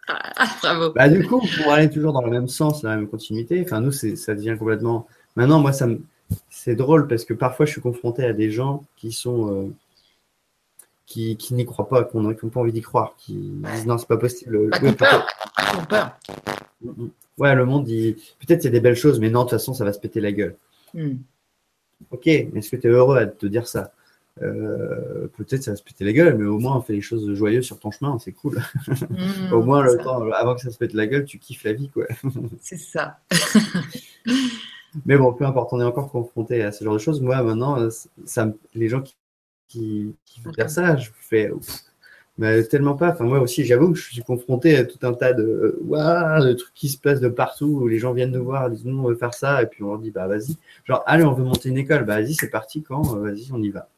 Ah, bravo. Bah, du coup, pour aller toujours dans le même sens, la même continuité, enfin nous, ça devient complètement. Maintenant, moi, ça me, c'est drôle parce que parfois je suis confronté à des gens qui sont euh, qui, qui n'y croient pas, qui n'ont pas envie d'y croire, qui disent non, c'est pas possible. Pas Oui, qu'on peur. Peut-être- Ouais, le monde dit peut-être il y a des belles choses, mais non, de toute façon, ça va se péter la gueule. Hmm. Ok, mais est-ce que tu es heureux à te dire ça? Euh, Peut-être ça va se péter la gueule, mais au moins on fait les choses joyeuses sur ton chemin, c'est cool. Hmm, au moins, le temps, avant que ça se pète la gueule, tu kiffes la vie, quoi. C'est ça. Mais bon, peu importe, on est encore confronté à ce genre de choses. Moi, maintenant, ça, les gens qui, qui, qui faire ça, je fais mais tellement pas. Enfin, moi aussi, j'avoue que je suis confronté à tout un tas de, de trucs qui se passent de partout où les gens viennent nous voir, disent nous, on veut faire ça, et puis on leur dit bah vas-y. Genre, allez, on veut monter une école, bah vas-y, c'est parti quand? Euh, Vas-y, on y va.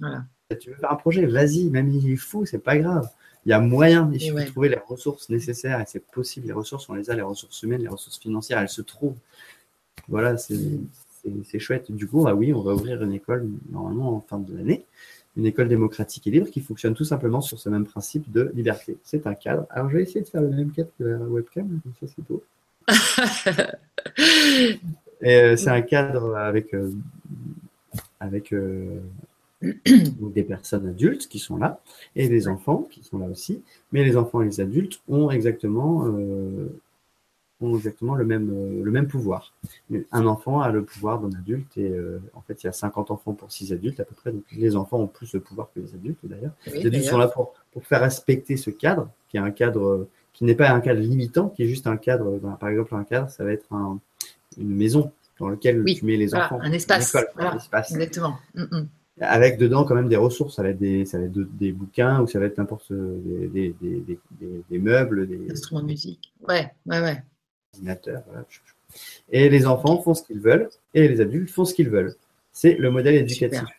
Voilà. Tu veux faire un projet, vas-y, même il est fou, c'est pas grave. Il y a moyen, il ouais. de trouver les ressources nécessaires et c'est possible. Les ressources, on les a, les ressources humaines, les ressources financières, elles se trouvent. Voilà, c'est chouette. Du coup, ah oui, on va ouvrir une école normalement en fin de l'année, une école démocratique et libre qui fonctionne tout simplement sur ce même principe de liberté. C'est un cadre. Alors, je vais essayer de faire le même cadre que la webcam, comme ça c'est beau. Euh, c'est un cadre avec, euh, avec euh, des personnes adultes qui sont là et des enfants qui sont là aussi. Mais les enfants et les adultes ont exactement, ont exactement le, même, euh, le même pouvoir. Un enfant a le pouvoir d'un adulte et euh, en fait il y a 50 enfants pour 6 adultes à peu près. Donc les enfants ont plus de pouvoir que les adultes d'ailleurs. Oui, Les adultes sont là pour, pour faire respecter ce cadre, qui est un cadre euh, qui n'est pas un cadre limitant, qui est juste un cadre. ben, par exemple, un cadre, ça va être un- une maison dans laquelle Oui, tu mets les voilà, enfants. un espace, Une école, voilà. un espace. Exactement. Hmm, hmm. Avec dedans quand même des ressources. Ça va être des, ça va être de- des bouquins ou ça va être n'importe des, des, des, des- meubles, des Instrument de musique. Ouais, ouais, ouais. Voilà. Et les enfants font ce qu'ils veulent et les adultes font ce qu'ils veulent. C'est le modèle éducatif. Super.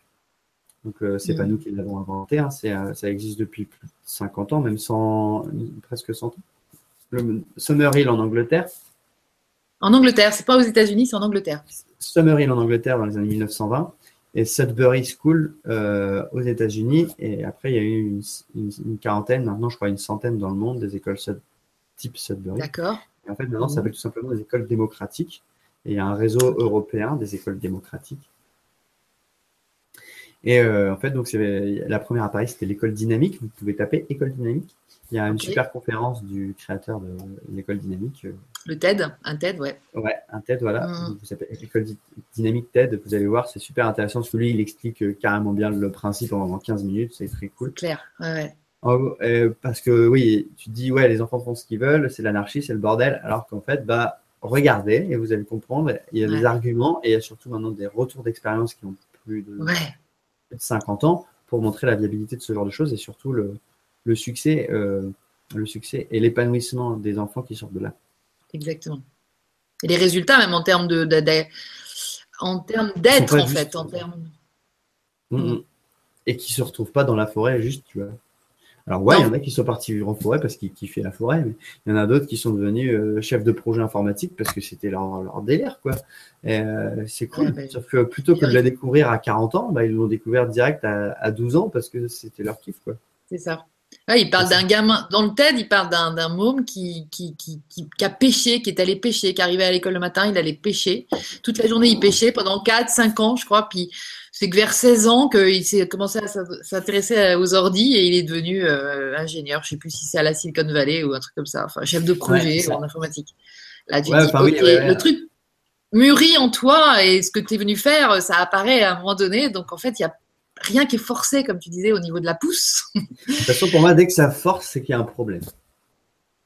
Donc, euh, c'est pas Mhm. nous qui l'avons inventé, hein, euh, ça existe depuis plus de 50 ans, même 100, presque 100 ans. Le Summerhill en Angleterre, En Angleterre, c'est pas aux États-Unis, c'est en Angleterre. Summerhill en Angleterre dans les années 1920 et Sudbury School euh, aux États-Unis. Et après, il y a eu une, une- une quarantaine, maintenant je crois une centaine dans le monde, des écoles Sud- type Sudbury. D'accord. Et en fait, maintenant, ça s'appelle tout simplement des écoles démocratiques. Et il y a un réseau européen des écoles démocratiques. Et euh, en fait, donc la première à Paris, c'était l'école dynamique. Vous pouvez taper école dynamique. Il y a une super conférence du créateur de l'école dynamique. euh, Le TED, un TED, ouais. Ouais, un TED, voilà. Mhm. Vous Dy- dynamique TED. Vous allez voir, c'est super intéressant parce que lui, il explique euh, carrément bien le principe en 15 minutes. C'est très cool. Clair. Ouais, ouais. Euh, parce que oui, tu dis, ouais, les enfants font ce qu'ils veulent, c'est l'anarchie, c'est le bordel, alors qu'en fait, bah, regardez et vous allez comprendre, il y a des arguments et il y a surtout maintenant des retours d'expérience qui ont plus de, Ouais. plus de 50 ans pour montrer la viabilité de ce genre de choses et surtout le, le succès, euh, le succès et l'épanouissement des enfants qui sortent de là. Exactement. Et les résultats, même en termes de, de- de- en termes d'être, en fait, en termes. Mm, mm. Et qui se retrouvent pas dans la forêt juste, tu vois. Alors ouais, il y en a qui sont partis vivre en forêt parce qu'ils kiffaient la forêt, mais il y en a d'autres qui sont devenus euh, chefs de projet informatique parce que c'était leur, leur délire, quoi. Euh, c'est cool. Ouais, bah, Sauf que plutôt que de la découvrir à 40 ans, bah, ils l'ont découvert direct à, à 12 ans parce que c'était leur kiff, quoi. C'est ça. Ouais, il parle d'un gamin, dans le TED, il parle d'un môme qui, qui, qui, qui, qui a pêché, qui est allé pêcher, qui arrivait à l'école le matin, il allait pêcher. Toute la journée, il pêchait pendant 4, 5 ans, je crois. Puis c'est que vers 16 ans qu'il s'est commencé à s'in- s'intéresser aux ordis et il est devenu euh, ingénieur. Je sais plus si c'est à la Silicon Valley ou un truc comme ça. Enfin, chef de projet en informatique. Là, tu Ouais, dis, enfin, oui, ok, ouais, ouais. le truc mûrit en toi et ce que tu es venu faire, ça apparaît à un moment donné. Donc, en fait, il y a rien qui est forcé, comme tu disais, au niveau de la pousse. De toute façon, pour moi, dès que ça force, c'est qu'il y a un problème.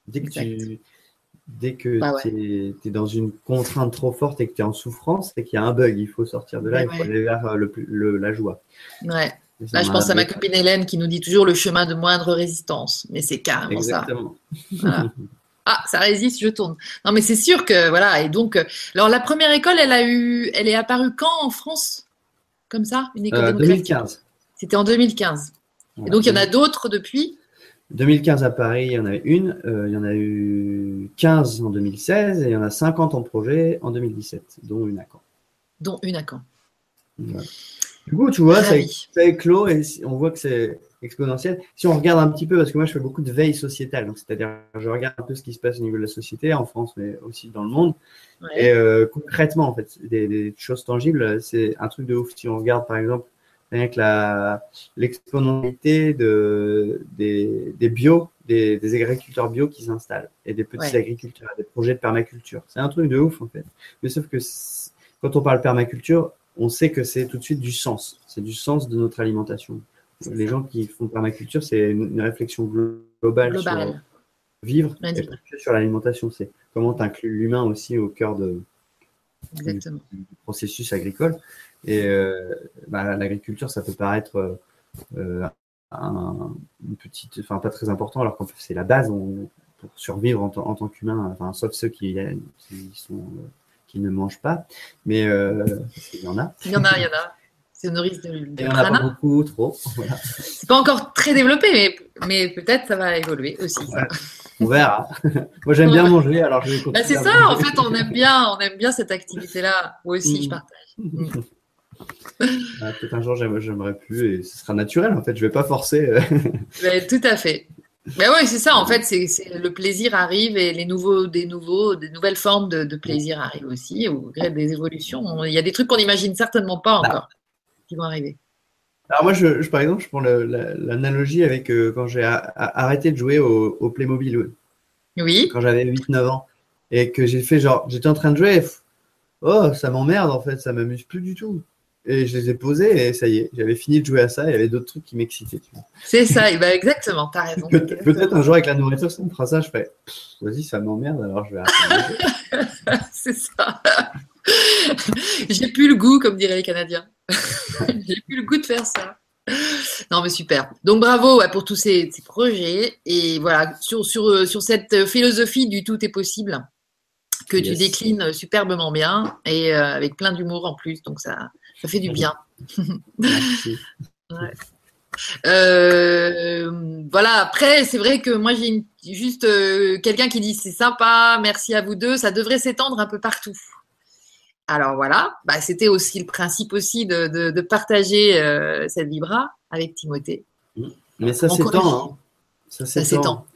Dès que tu, dès que Bah ouais. tu es, dans une contrainte trop forte et que tu es en souffrance, c'est qu'il y a un bug. Il faut sortir de là, Ouais, il faut ouais. aller vers euh, le, le- la joie. Ouais. Là, je pense à ma copine Hélène qui nous dit toujours le chemin de moindre résistance. Mais c'est carrément ça. Voilà. Ah, ça résiste, je tourne. Non, mais c'est sûr que voilà. Et donc, euh, alors la première école, elle a eu, elle est apparue quand en France? Comme ça, une école Euh, démocratique 2015. C'était en 2015. Et donc, il y en a d'autres depuis 2015 à Paris, il y en a eu une. euh, il y en a eu 15 en 2016 et il y en a 50 en projet en 2017, dont une à Caen. dont une à Caen. Voilà. Du coup, tu vois, ça, ça éclot et on voit que c'est exponentielle. Si on regarde un petit peu, parce que moi je fais beaucoup de veille sociétale, donc c'est-à-dire je regarde un peu ce qui se passe au niveau de la société en France, mais aussi dans le monde. Et euh, concrètement, en fait, des, choses tangibles, c'est un truc de ouf. Si on regarde par exemple avec la l'exponentialité de des, des bio, des, des, agriculteurs bio qui s'installent et des petits agriculteurs, des projets de permaculture. C'est un truc de ouf en fait. Mais sauf que quand on parle permaculture, on sait que c'est tout de suite du sens. C'est du sens de notre alimentation. Les gens qui font permaculture, c'est une, réflexion globale, sur vivre et sur l'alimentation. C'est comment tu inclus l'humain aussi au cœur de, du, processus agricole. Et euh, bah, l'agriculture, ça peut paraître euh, un, une petite, enfin pas très important, alors qu'en fait c'est la base pour survivre en, tant qu'humain, enfin, sauf ceux qui, qui sont qui ne mangent pas. Mais euh, il y en a. Il y en a, il y en a. C'est nourrice de, de Il y en a pas beaucoup, trop. Voilà. C'est pas encore très développé, mais, mais peut-être ça va évoluer aussi. On verra. Moi, j'aime bien manger, alors je vais continuer. Bah, c'est ça, en fait, on aime bien, on aime bien cette activité-là. Moi aussi, je mm. partage. Ah, peut-être un jour, j'aimerais plus et ce sera naturel. En fait, je vais pas forcer. Mais, tout à fait. Mais oui, c'est ça. En fait, c'est le plaisir arrive et les nouveaux, des nouveaux, des nouvelles formes de, plaisir arrivent aussi au gré des évolutions. Il y a des trucs qu'on n'imagine certainement pas bah. encore qui vont arriver. Alors moi, je, par exemple, je prends l'analogie avec euh, quand j'ai arrêté de jouer au, Playmobil. Oui. Quand j'avais 8-9 ans et que j'ai fait genre, j'étais en train de jouer. Oh, ça m'emmerde en fait, ça m'amuse plus du tout et je les ai posés et ça y est, j'avais fini de jouer à ça. Il y avait d'autres trucs qui m'excitaient. C'est ça, et ben exactement, tu as raison. Peut-être un jour avec la nourriture, ça me fera ça. Je fais, vas-y, ça m'emmerde, alors je vais arrêter. C'est ça. J'ai plus le goût, comme diraient les Canadiens. J'ai plus le goût de faire ça. Non, mais super. Donc bravo pour tous ces, projets. Et voilà, sur, sur, euh, sur cette philosophie du tout est possible que tu déclines superbement bien et euh, avec plein d'humour en plus. Donc ça, ça fait du bien. Euh, voilà, après, c'est vrai que moi, j'ai juste euh, quelqu'un qui dit c'est sympa, merci à vous deux, ça devrait s'étendre un peu partout. Alors voilà, bah, c'était aussi le principe aussi de, partager euh, cette vibra avec Timothée. Mais ça s'étend. Hein. Ça s'étend.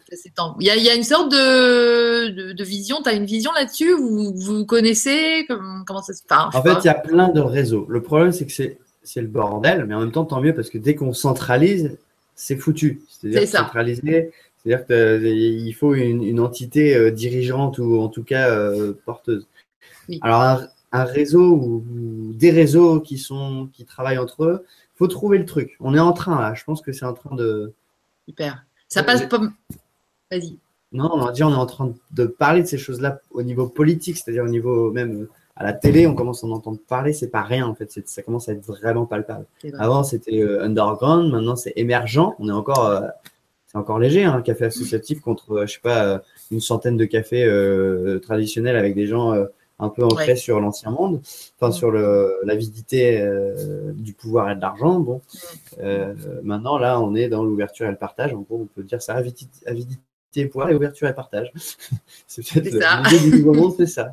Il, y a, une sorte de, vision, tu as une vision là-dessus? Vous, vous connaissez? Comment, ça se passe? En fait, il y a plein de réseaux. Le problème, c'est que c'est le bordel, mais en même temps, tant mieux parce que dès qu'on centralise, c'est foutu. C'est-à-dire centraliser, c'est-à-dire qu'il faut une, entité euh, dirigeante ou en tout cas euh, porteuse. Alors, un, réseau ou, des réseaux qui, sont, qui travaillent entre eux, il faut trouver le truc. On est en train là, je pense que c'est en train de. Super. Ça passe pas. Non, on a dit, on est en train de parler de ces choses-là au niveau politique, c'est-à-dire au niveau même euh, à la télé, on commence à en entendre parler, c'est pas rien en fait, ça commence à être vraiment palpable. Avant c'était euh, underground, maintenant c'est émergent, on est encore, euh, c'est encore léger, un hein, café associatif contre, je sais pas, une centaine de cafés traditionnels avec des gens un peu ancrés sur l'ancien monde, enfin sur l'avidité du pouvoir et de l'argent. Bon, maintenant là, on est dans l'ouverture et le partage. En gros, on peut dire ça avidité, avidité pouvoir et ouverture et partage. c'est peut-être l'idée du nouveau monde, c'est ça.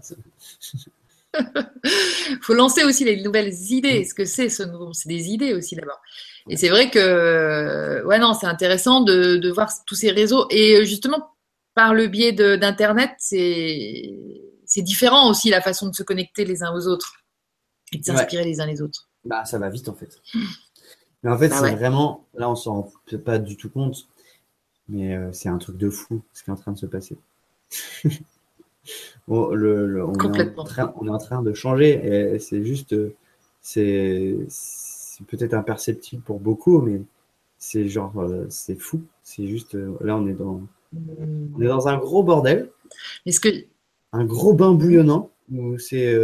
faut lancer aussi les nouvelles idées. Ce que c'est ce nouveau, c'est des idées aussi d'abord. Et c'est vrai que, ouais, non, c'est intéressant de, de, voir tous ces réseaux. Et justement, par le biais d'Internet, c'est différent aussi la façon de se connecter les uns aux autres et de s'inspirer les uns les autres. Bah, ça va vite en fait. Mais en fait, bah c'est vraiment, là, on s'en rend pas du tout compte. Mais euh, c'est un truc de fou ce qui est en train de se passer. on, est en train, de changer et c'est juste, c'est peut-être imperceptible pour beaucoup, mais c'est genre, euh, c'est fou. C'est juste, euh, là, on est dans, on est dans un gros bordel. Est-ce que un gros bain bouillonnant où c'est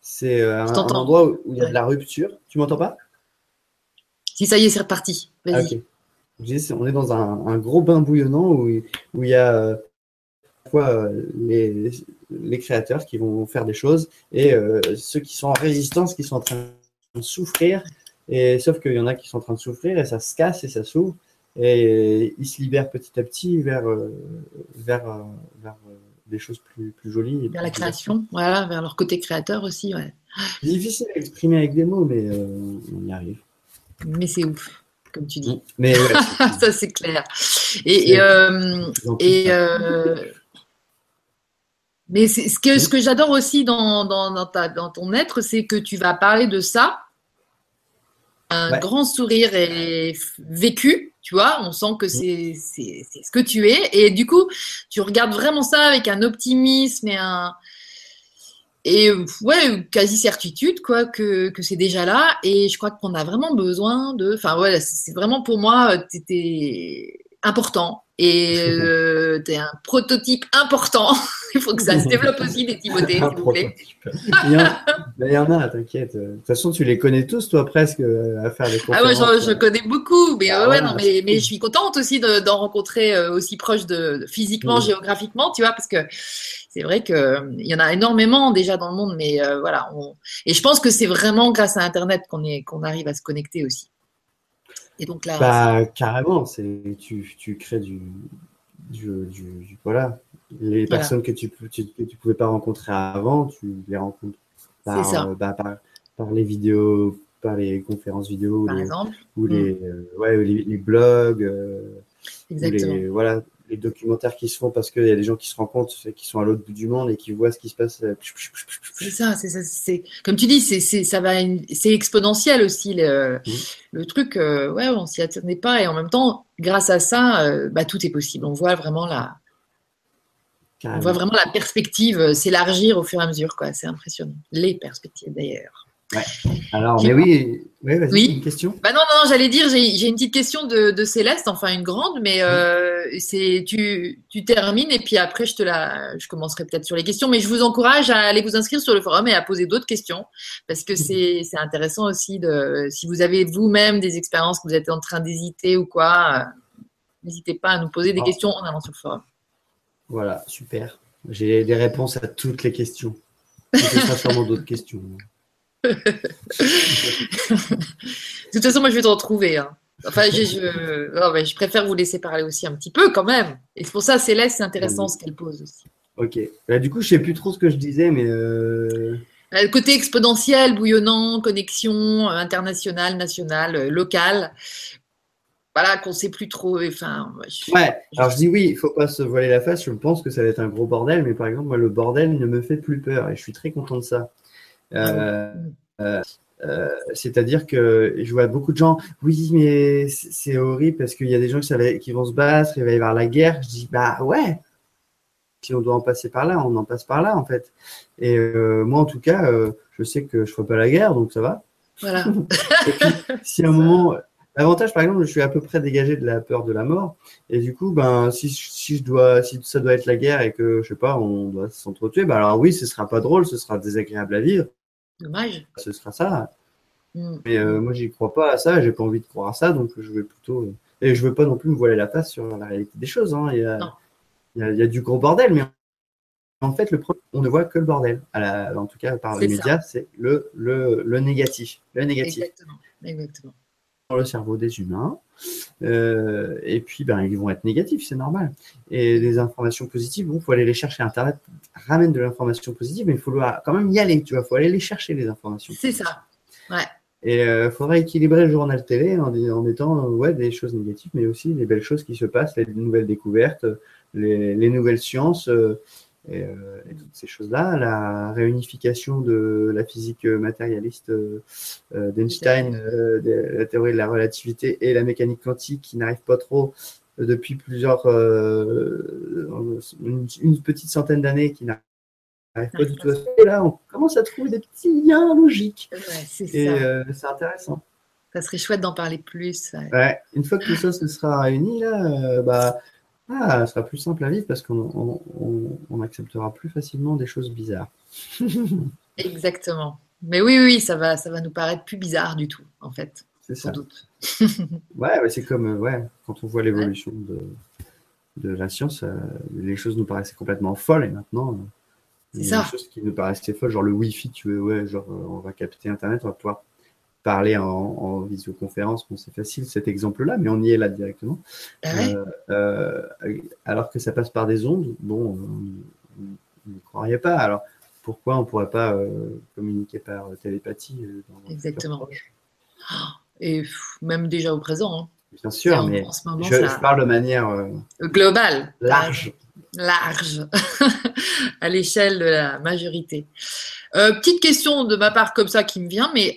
c'est un, endroit où il y a de la rupture. Tu m'entends pas? Si ça y est, c'est reparti. Vas-y on est dans un, gros bain bouillonnant où, où il y a euh, euh, les, les, créateurs qui vont faire des choses et euh, ceux qui sont en résistance, qui sont en train de souffrir. Et sauf qu'il y en a qui sont en train de souffrir et ça se casse et ça s'ouvre et ils se libèrent petit à petit vers, vers, vers des choses plus, plus jolies. Vers la création, voilà, vers leur côté créateur aussi. Ouais. Difficile à exprimer avec des mots, mais on y arrive. Mais c'est ouf. comme tu dis. Mais ouais, ça, c'est clair. Et, et, euh, et euh, mais ce que, ce que j'adore aussi dans, dans, dans, ta, dans ton être, c'est que tu vas parler de ça. Un grand sourire est vécu, tu vois, on sent que c'est ce que tu es. Et du coup, tu regardes vraiment ça avec un optimisme et un, et ouais, quasi certitude quoi que, que c'est déjà là. Et je crois qu'on a vraiment besoin de. Enfin ouais, c'est vraiment pour moi, t'étais important et euh, tu es un prototype important. Il faut que ça se développe aussi des Timothée, s'il vous plaît. il, y en, a, t'inquiète. De toute façon, tu les connais tous, toi, presque, euh, à faire des conférences. Ah ouais, je, connais beaucoup. Mais, ah ouais, non, mais, mais, je suis contente aussi d'en rencontrer euh, aussi proche de, physiquement, mm. géographiquement, tu vois, parce que c'est vrai qu'il il y en a énormément déjà dans le monde, mais voilà. Et je pense que c'est vraiment grâce à Internet qu'on qu'on arrive à se connecter aussi. Et donc là, bah, carrément, c'est tu, tu crées du, du, du, voilà, les personnes que tu, tu, tu pouvais pas rencontrer avant, tu les rencontres par, euh, bah, par, par, les vidéos, par les conférences vidéo, par les, exemple. ou les, mm. euh, ouais, les, les blogs, euh, Exactement. Les, voilà, les documentaires qui se font parce qu'il y a des gens qui se rencontrent, qui sont à l'autre bout du monde et qui voient ce qui se passe. C'est ça, c'est ça. C'est comme tu dis, c'est ça va, c'est exponentiel aussi le, mmh. le truc. Euh, ouais, on s'y attendait pas et en même temps, grâce à ça, euh, bah, tout est possible. On voit vraiment la, on voit vraiment la perspective euh, s'élargir au fur et à mesure. Quoi, c'est impressionnant. Les perspectives d'ailleurs. Ouais. Alors, mais oui, ouais, vas-y, oui. une question. Bah non, non, non j'allais dire, j'ai une petite question de, de, Céleste, enfin une grande, mais euh, c'est tu, tu termines et puis après je te la, je commencerai peut-être sur les questions, mais je vous encourage à aller vous inscrire sur le forum et à poser d'autres questions parce que c'est c'est intéressant aussi de, si vous avez vous-même des expériences que vous êtes en train d'hésiter ou quoi, euh, n'hésitez pas à nous poser des ah. questions en allant sur le forum. Voilà, super. J'ai des réponses à toutes les questions. Y sûrement d'autres questions de toute façon, moi, je vais t'en trouver. Hein. Enfin, je, je, préfère vous laisser parler aussi un petit peu quand même. Et c'est pour ça, Céleste, c'est intéressant ce qu'elle pose aussi. Ok. Bah, du coup, je sais plus trop ce que je disais, mais. Euh... euh côté exponentiel, bouillonnant, connexion internationale, nationale, locale. Voilà, qu'on sait plus trop. Enfin, ouais, alors je dis oui, il faut pas se voiler la face. Je pense que ça va être un gros bordel, mais par exemple, moi, le bordel ne me fait plus peur et je suis très content de ça. Euh, euh, euh, c'est-à-dire que je vois beaucoup de gens, oui, mais c'est horrible parce qu'il y a des gens qui, vont se battre, il va y avoir la guerre. Je dis, bah ouais, si on doit en passer par là, on en passe par là en fait. Et moi, en tout cas, je sais que je ne ferai pas la guerre, donc ça va. Voilà. et puis, si à un moment, l'avantage, par exemple, je suis à peu près dégagé de la peur de la mort, et du coup, ben, si, si je dois, si ça doit être la guerre et que je sais pas, on doit s'entretuer, ben alors oui, ce sera pas drôle, ce sera désagréable à vivre. Dommage. Ce sera ça. Mm. Mais euh, moi, j'y crois pas à ça. J'ai pas envie de croire à ça, donc je vais plutôt. Euh, et je veux pas non plus me voiler la face sur la réalité des choses. Hein. Il, y a, il, y a, du gros bordel, mais en fait, le on ne voit que le bordel. en tout cas, par les médias, c'est le, le, le, négatif. Le négatif. Exactement. Exactement. Dans le cerveau des humains. Euh, et puis, ben, ils vont être négatifs, c'est normal. Et des informations positives, il faut aller les chercher. Internet ramène de l'information positive, mais il faut quand même y aller. Tu vois, faut aller les chercher les informations. C'est ça. Ouais. Et il euh, faudra équilibrer le journal télé en, en mettant ouais, des choses négatives, mais aussi les belles choses qui se passent, les nouvelles découvertes, les, les nouvelles sciences. Euh, euh, et, toutes ces choses-là, la réunification de la physique matérialiste euh, euh, d'Einstein, de la théorie de la relativité et la mécanique quantique qui n'arrive pas trop depuis plusieurs, une, petite centaine d'années, qui n'arrive pas du tout à Et là, on commence à trouver des petits liens logiques. et c'est intéressant. Ça serait chouette d'en parler plus. Ouais. Une fois que tout ça se sera réuni, là, bah, ah, ça sera plus simple à vivre parce qu'on on, acceptera plus facilement des choses bizarres. Exactement. Mais oui, oui, ça va, ça va nous paraître plus bizarre du tout, en fait. C'est ça. doute. ouais, c'est comme euh, ouais, quand on voit l'évolution de, de la science, euh, les choses nous paraissaient complètement folles et maintenant, euh, il y a des choses qui nous paraissaient folles, genre le Wi-Fi, tu veux, ouais, genre on va capter Internet, on va pouvoir parler en, visioconférence, bon, c'est facile cet exemple-là, mais on y est là directement. Ah euh, euh, alors que ça passe par des ondes, bon, on n'y croirait pas. Alors pourquoi on ne pourrait pas euh, communiquer par télépathie Exactement. Et même déjà au présent. Hein. Bien sûr, mais je, parle de manière globale, large. Large, à l'échelle de la majorité. Petite question de ma part comme ça qui me vient, mais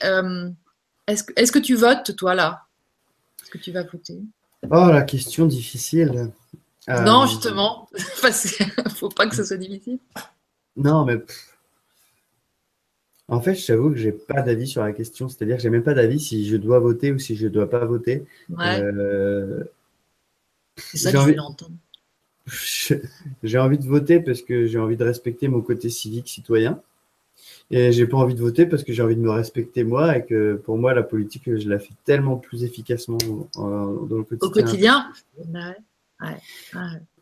euh, est-ce est que tu votes, toi, là? Est-ce que tu vas voter? Oh, la question difficile. Non, justement, parce qu'il ne faut pas que ce soit difficile. Non, mais en fait, je t'avoue que j'ai pas d'avis sur la question. C'est-à-dire que j'ai même pas d'avis si je dois voter ou si je dois pas voter. Euh, c'est ça que je entendre. J'ai envie de voter parce que j'ai envie de respecter mon côté civique citoyen. Et j'ai pas envie de voter parce que j'ai envie de me respecter moi et que pour moi, la politique, je la fais tellement plus efficacement dans le quotidien. Au quotidien?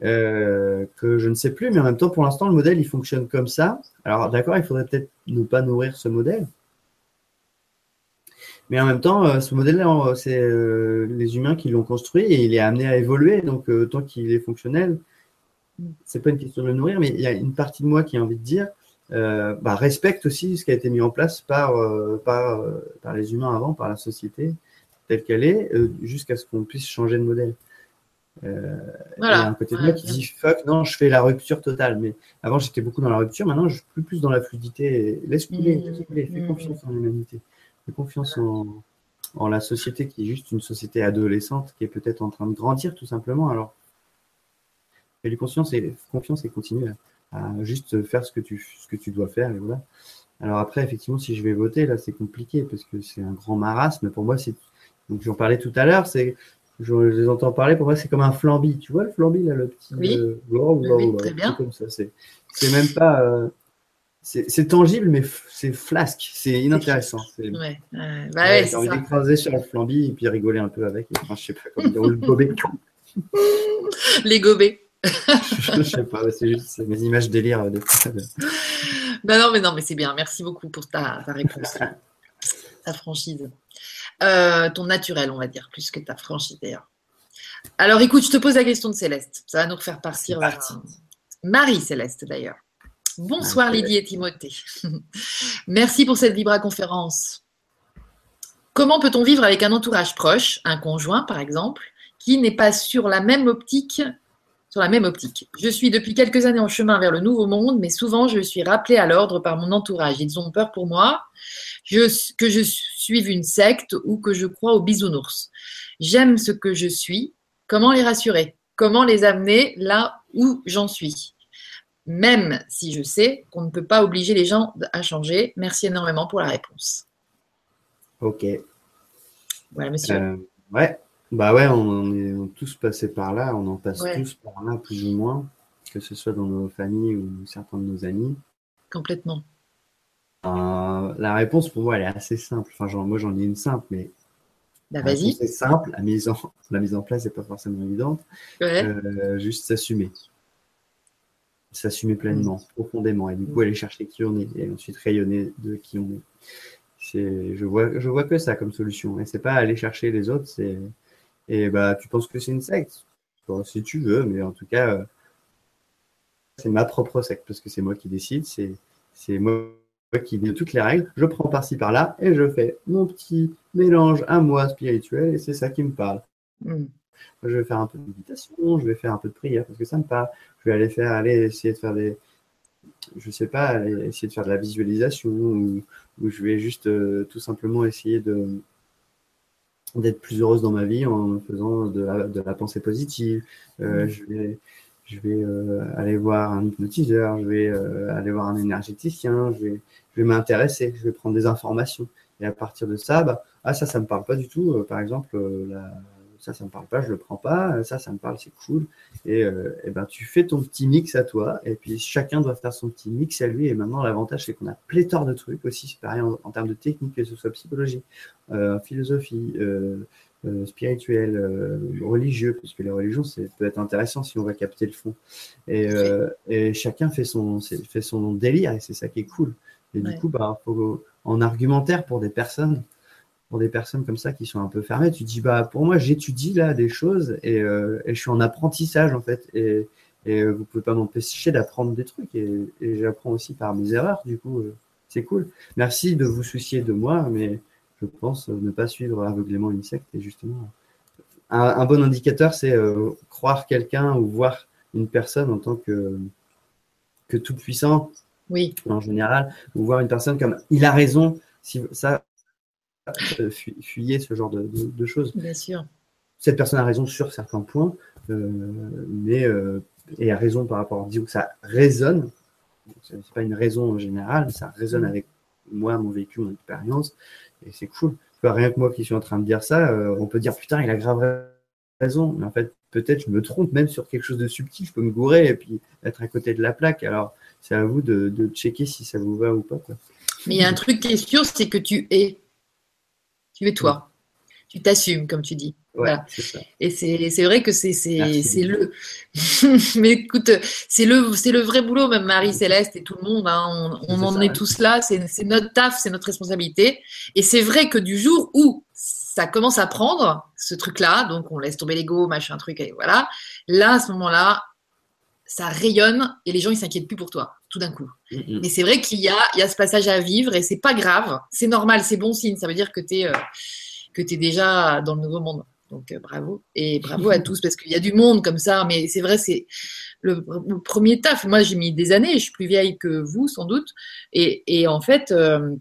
Euh, que je ne sais plus, mais en même temps, pour l'instant, le modèle, il fonctionne comme ça. Alors, d'accord, il faudrait peut-être ne pas nourrir ce modèle. Mais en même temps, euh, ce modèle-là, c'est euh, les humains qui l'ont construit et il est amené à évoluer. Donc, tant qu'il est fonctionnel, c'est pas une question de le nourrir, mais il y a une partie de moi qui a envie de dire, bah, respecte aussi ce qui a été mis en place par, par, par les humains avant, par la société telle qu'elle est, jusqu'à ce qu'on puisse changer de modèle. Euh, Il y a un côté de moi qui dit fuck, non, je fais la rupture totale. Mais avant, j'étais beaucoup dans la rupture. Maintenant, je suis plus, plus dans la fluidité. Laisse couler, mmh. fais mmh. confiance en l'humanité. Fais confiance en, en, la société qui est juste une société adolescente qui est peut-être en train de grandir tout simplement. Alors, fais lui confiance et, confiance et continue à, juste faire ce que, tu, ce que tu dois faire. Et voilà. Alors après, effectivement, si je vais voter, là, c'est compliqué parce que c'est un grand marasme. Pour moi, c'est donc j'en parlais tout à l'heure, c'est je, les entends parler, pour moi, c'est comme un flambi. Tu vois le flambi, là, le petit. Oui, euh, très bien. Comme ça. C'est même pas. Euh, c'est tangible, mais c'est flasque. C'est inintéressant. Ouais. Euh, bah ouais, J'ai envie d'écraser sur le flambi et puis rigoler un peu avec. Enfin, je sais pas comment dire. le gobet. Les gobets. je sais pas, c'est juste mes images délire. De... bah non, mais non, mais c'est bien. Merci beaucoup pour ta, ta réponse, ta franchise. Euh, ton naturel, on va dire, plus que ta franchise d'ailleurs. Alors écoute, je te pose la question de Céleste. Ça va nous refaire partir vers Marie-Céleste d'ailleurs. Bonsoir Lydie et Timothée. Merci pour cette Vibra conférence. Comment peut-on vivre avec un entourage proche, un conjoint par exemple, qui n'est pas sur la même optique sur la même optique. Je suis depuis quelques années en chemin vers le nouveau monde, mais souvent je suis rappelée à l'ordre par mon entourage. Ils ont peur pour moi que je suive une secte ou que je crois aux bisounours. J'aime ce que je suis. Comment les rassurer? Comment les amener là où j'en suis? Même si je sais qu'on ne peut pas obliger les gens à changer. Merci énormément pour la réponse. Ok. Voilà, monsieur. Euh, ouais. Bah ouais, on est tous passés par là, on en passe tous par là, plus ou moins, que ce soit dans nos familles ou certains de nos amis. Complètement. Euh, la réponse pour moi, elle est assez simple. Enfin, genre, moi, j'en ai une simple, mais bah, vas-y. C'est simple. La mise en, la mise en place n'est pas forcément évidente. Euh, juste s'assumer. S'assumer pleinement, mm. profondément. Et du coup, aller chercher qui on est et ensuite rayonner de qui on est. C'est, je vois, je vois que ça comme solution. Et c'est pas aller chercher les autres, c'est, et bah, tu penses que c'est une secte? si tu veux, mais en tout cas, euh, c'est ma propre secte parce que c'est moi qui décide, c'est, c'est moi qui dis toutes les règles, je prends par-ci par-là et je fais mon petit mélange à moi spirituel et c'est ça qui me parle. Hmm. Je vais faire un peu de méditation, je vais faire un peu de prière parce que ça me parle. Je vais aller faire, aller essayer de faire des, je sais pas, essayer de faire de la visualisation ou, je vais juste euh, tout simplement essayer de d'être plus heureuse dans ma vie en faisant de la, de la pensée positive. Euh, hmm. Je vais je vais euh, aller voir un hypnotiseur, je vais euh, aller voir un énergéticien, je vais, je vais m'intéresser, je vais prendre des informations. Et à partir de ça, bah, ah ça, ça me parle pas du tout. Euh, par exemple, ça, ça me parle pas, je le prends pas. Ça, ça me parle, c'est cool. Et, et, ben, tu fais ton petit mix à toi. Et puis chacun doit faire son petit mix à lui. Et maintenant, l'avantage, c'est qu'on a pléthore de trucs aussi. C'est pareil en, en, termes de technique, que ce soit psychologie, philosophie, euh, spirituel, euh, religieux, parce que les religions, c'est peut être intéressant si on va capter le fond. Et, euh, et chacun fait son, fait son délire, et c'est ça qui est cool. Et du coup, bah, faut, en argumentaire pour des personnes, pour des personnes comme ça qui sont un peu fermées, tu dis, bah, pour moi, j'étudie là des choses et, et, je suis en apprentissage, en fait. Et, et vous pouvez pas m'empêcher d'apprendre des trucs. Et, et j'apprends aussi par mes erreurs, du coup, c'est cool. Merci de vous soucier de moi, mais je pense, ne pas suivre aveuglément une secte. Et justement, un, bon indicateur, c'est croire quelqu'un ou voir une personne en tant que, que tout puissant, oui. en général, ou voir une personne comme il a raison. Si ça, fuyez ce genre de, choses. Bien sûr. Cette personne a raison sur certains points, mais et a raison par rapport, disons que ça résonne. C'est pas une raison générale, ça résonne avec moi, mon vécu, mon expérience, et c'est cool. Rien que moi qui suis en train de dire ça, euh, on peut dire putain, il a grave raison. Mais en fait, peut-être je me trompe même sur quelque chose de subtil, je peux me gourer et puis être à côté de la plaque. Alors, c'est à vous de, de, checker si ça vous va ou pas. Mais il y a un truc qui est sûr, c'est que tu es. Tu es toi. Tu t'assumes, comme tu dis voilà. Et c'est vrai que c'est le. Mais écoute, c'est le, le vrai boulot, même Marie-Céleste et tout le monde. Hein, on, en est tous là. C'est notre taf, c'est notre responsabilité. Et c'est vrai que du jour où ça commence à prendre ce truc-là, donc on laisse tomber l'ego, machin, truc, et voilà. Là, à ce moment-là, ça rayonne et les gens ils s'inquiètent plus pour toi tout d'un coup. Mais c'est vrai qu'il y a, il y a ce passage à vivre et c'est pas grave, c'est normal, c'est bon signe. Ça veut dire que tu es, euh, que es déjà dans le nouveau monde. Donc euh, bravo et bravo à tous parce qu'il y a du monde comme ça, mais c'est vrai, c'est le, premier taf. Moi, j'ai mis des années, je suis plus vieille que vous sans doute, et, en fait, euh,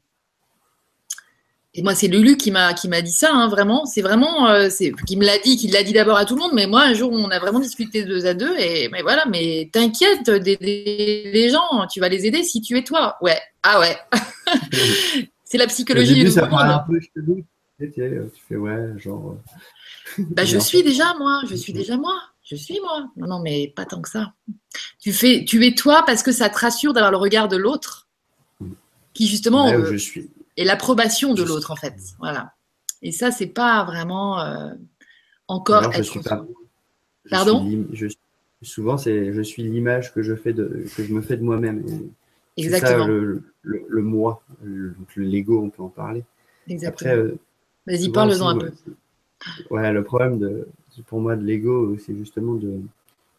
et moi c'est Lulu qui m'a qui m'a dit ça, hein, vraiment. C'est vraiment, euh, c'est qui me l'a dit, qui l'a dit d'abord à tout le monde, mais moi un jour on a vraiment discuté deux à deux et mais voilà, mais t'inquiète d'aider les gens, tu vas les aider si tu es toi. Ouais, ah ouais. c'est la psychologie. du ça un peu, je te tu fais ouais, genre. Bah, je suis déjà moi, je suis déjà moi, je suis moi. Non, non, mais pas tant que ça. Tu fais, tu es toi parce que ça te rassure d'avoir le regard de l'autre, qui justement euh, je suis. Est l'approbation de l'autre en fait. Voilà. Et ça, c'est pas vraiment euh, encore. je suis pas. Pardon? souvent, c'est je suis l'image que je fais de que je me fais de moi-même. Exactement. Ça, le, le, moi, l'ego, on peut en parler. Exactement. Euh, Vas-y, parle-en un peu. Ouais, le problème de, pour moi de l'ego, c'est justement de,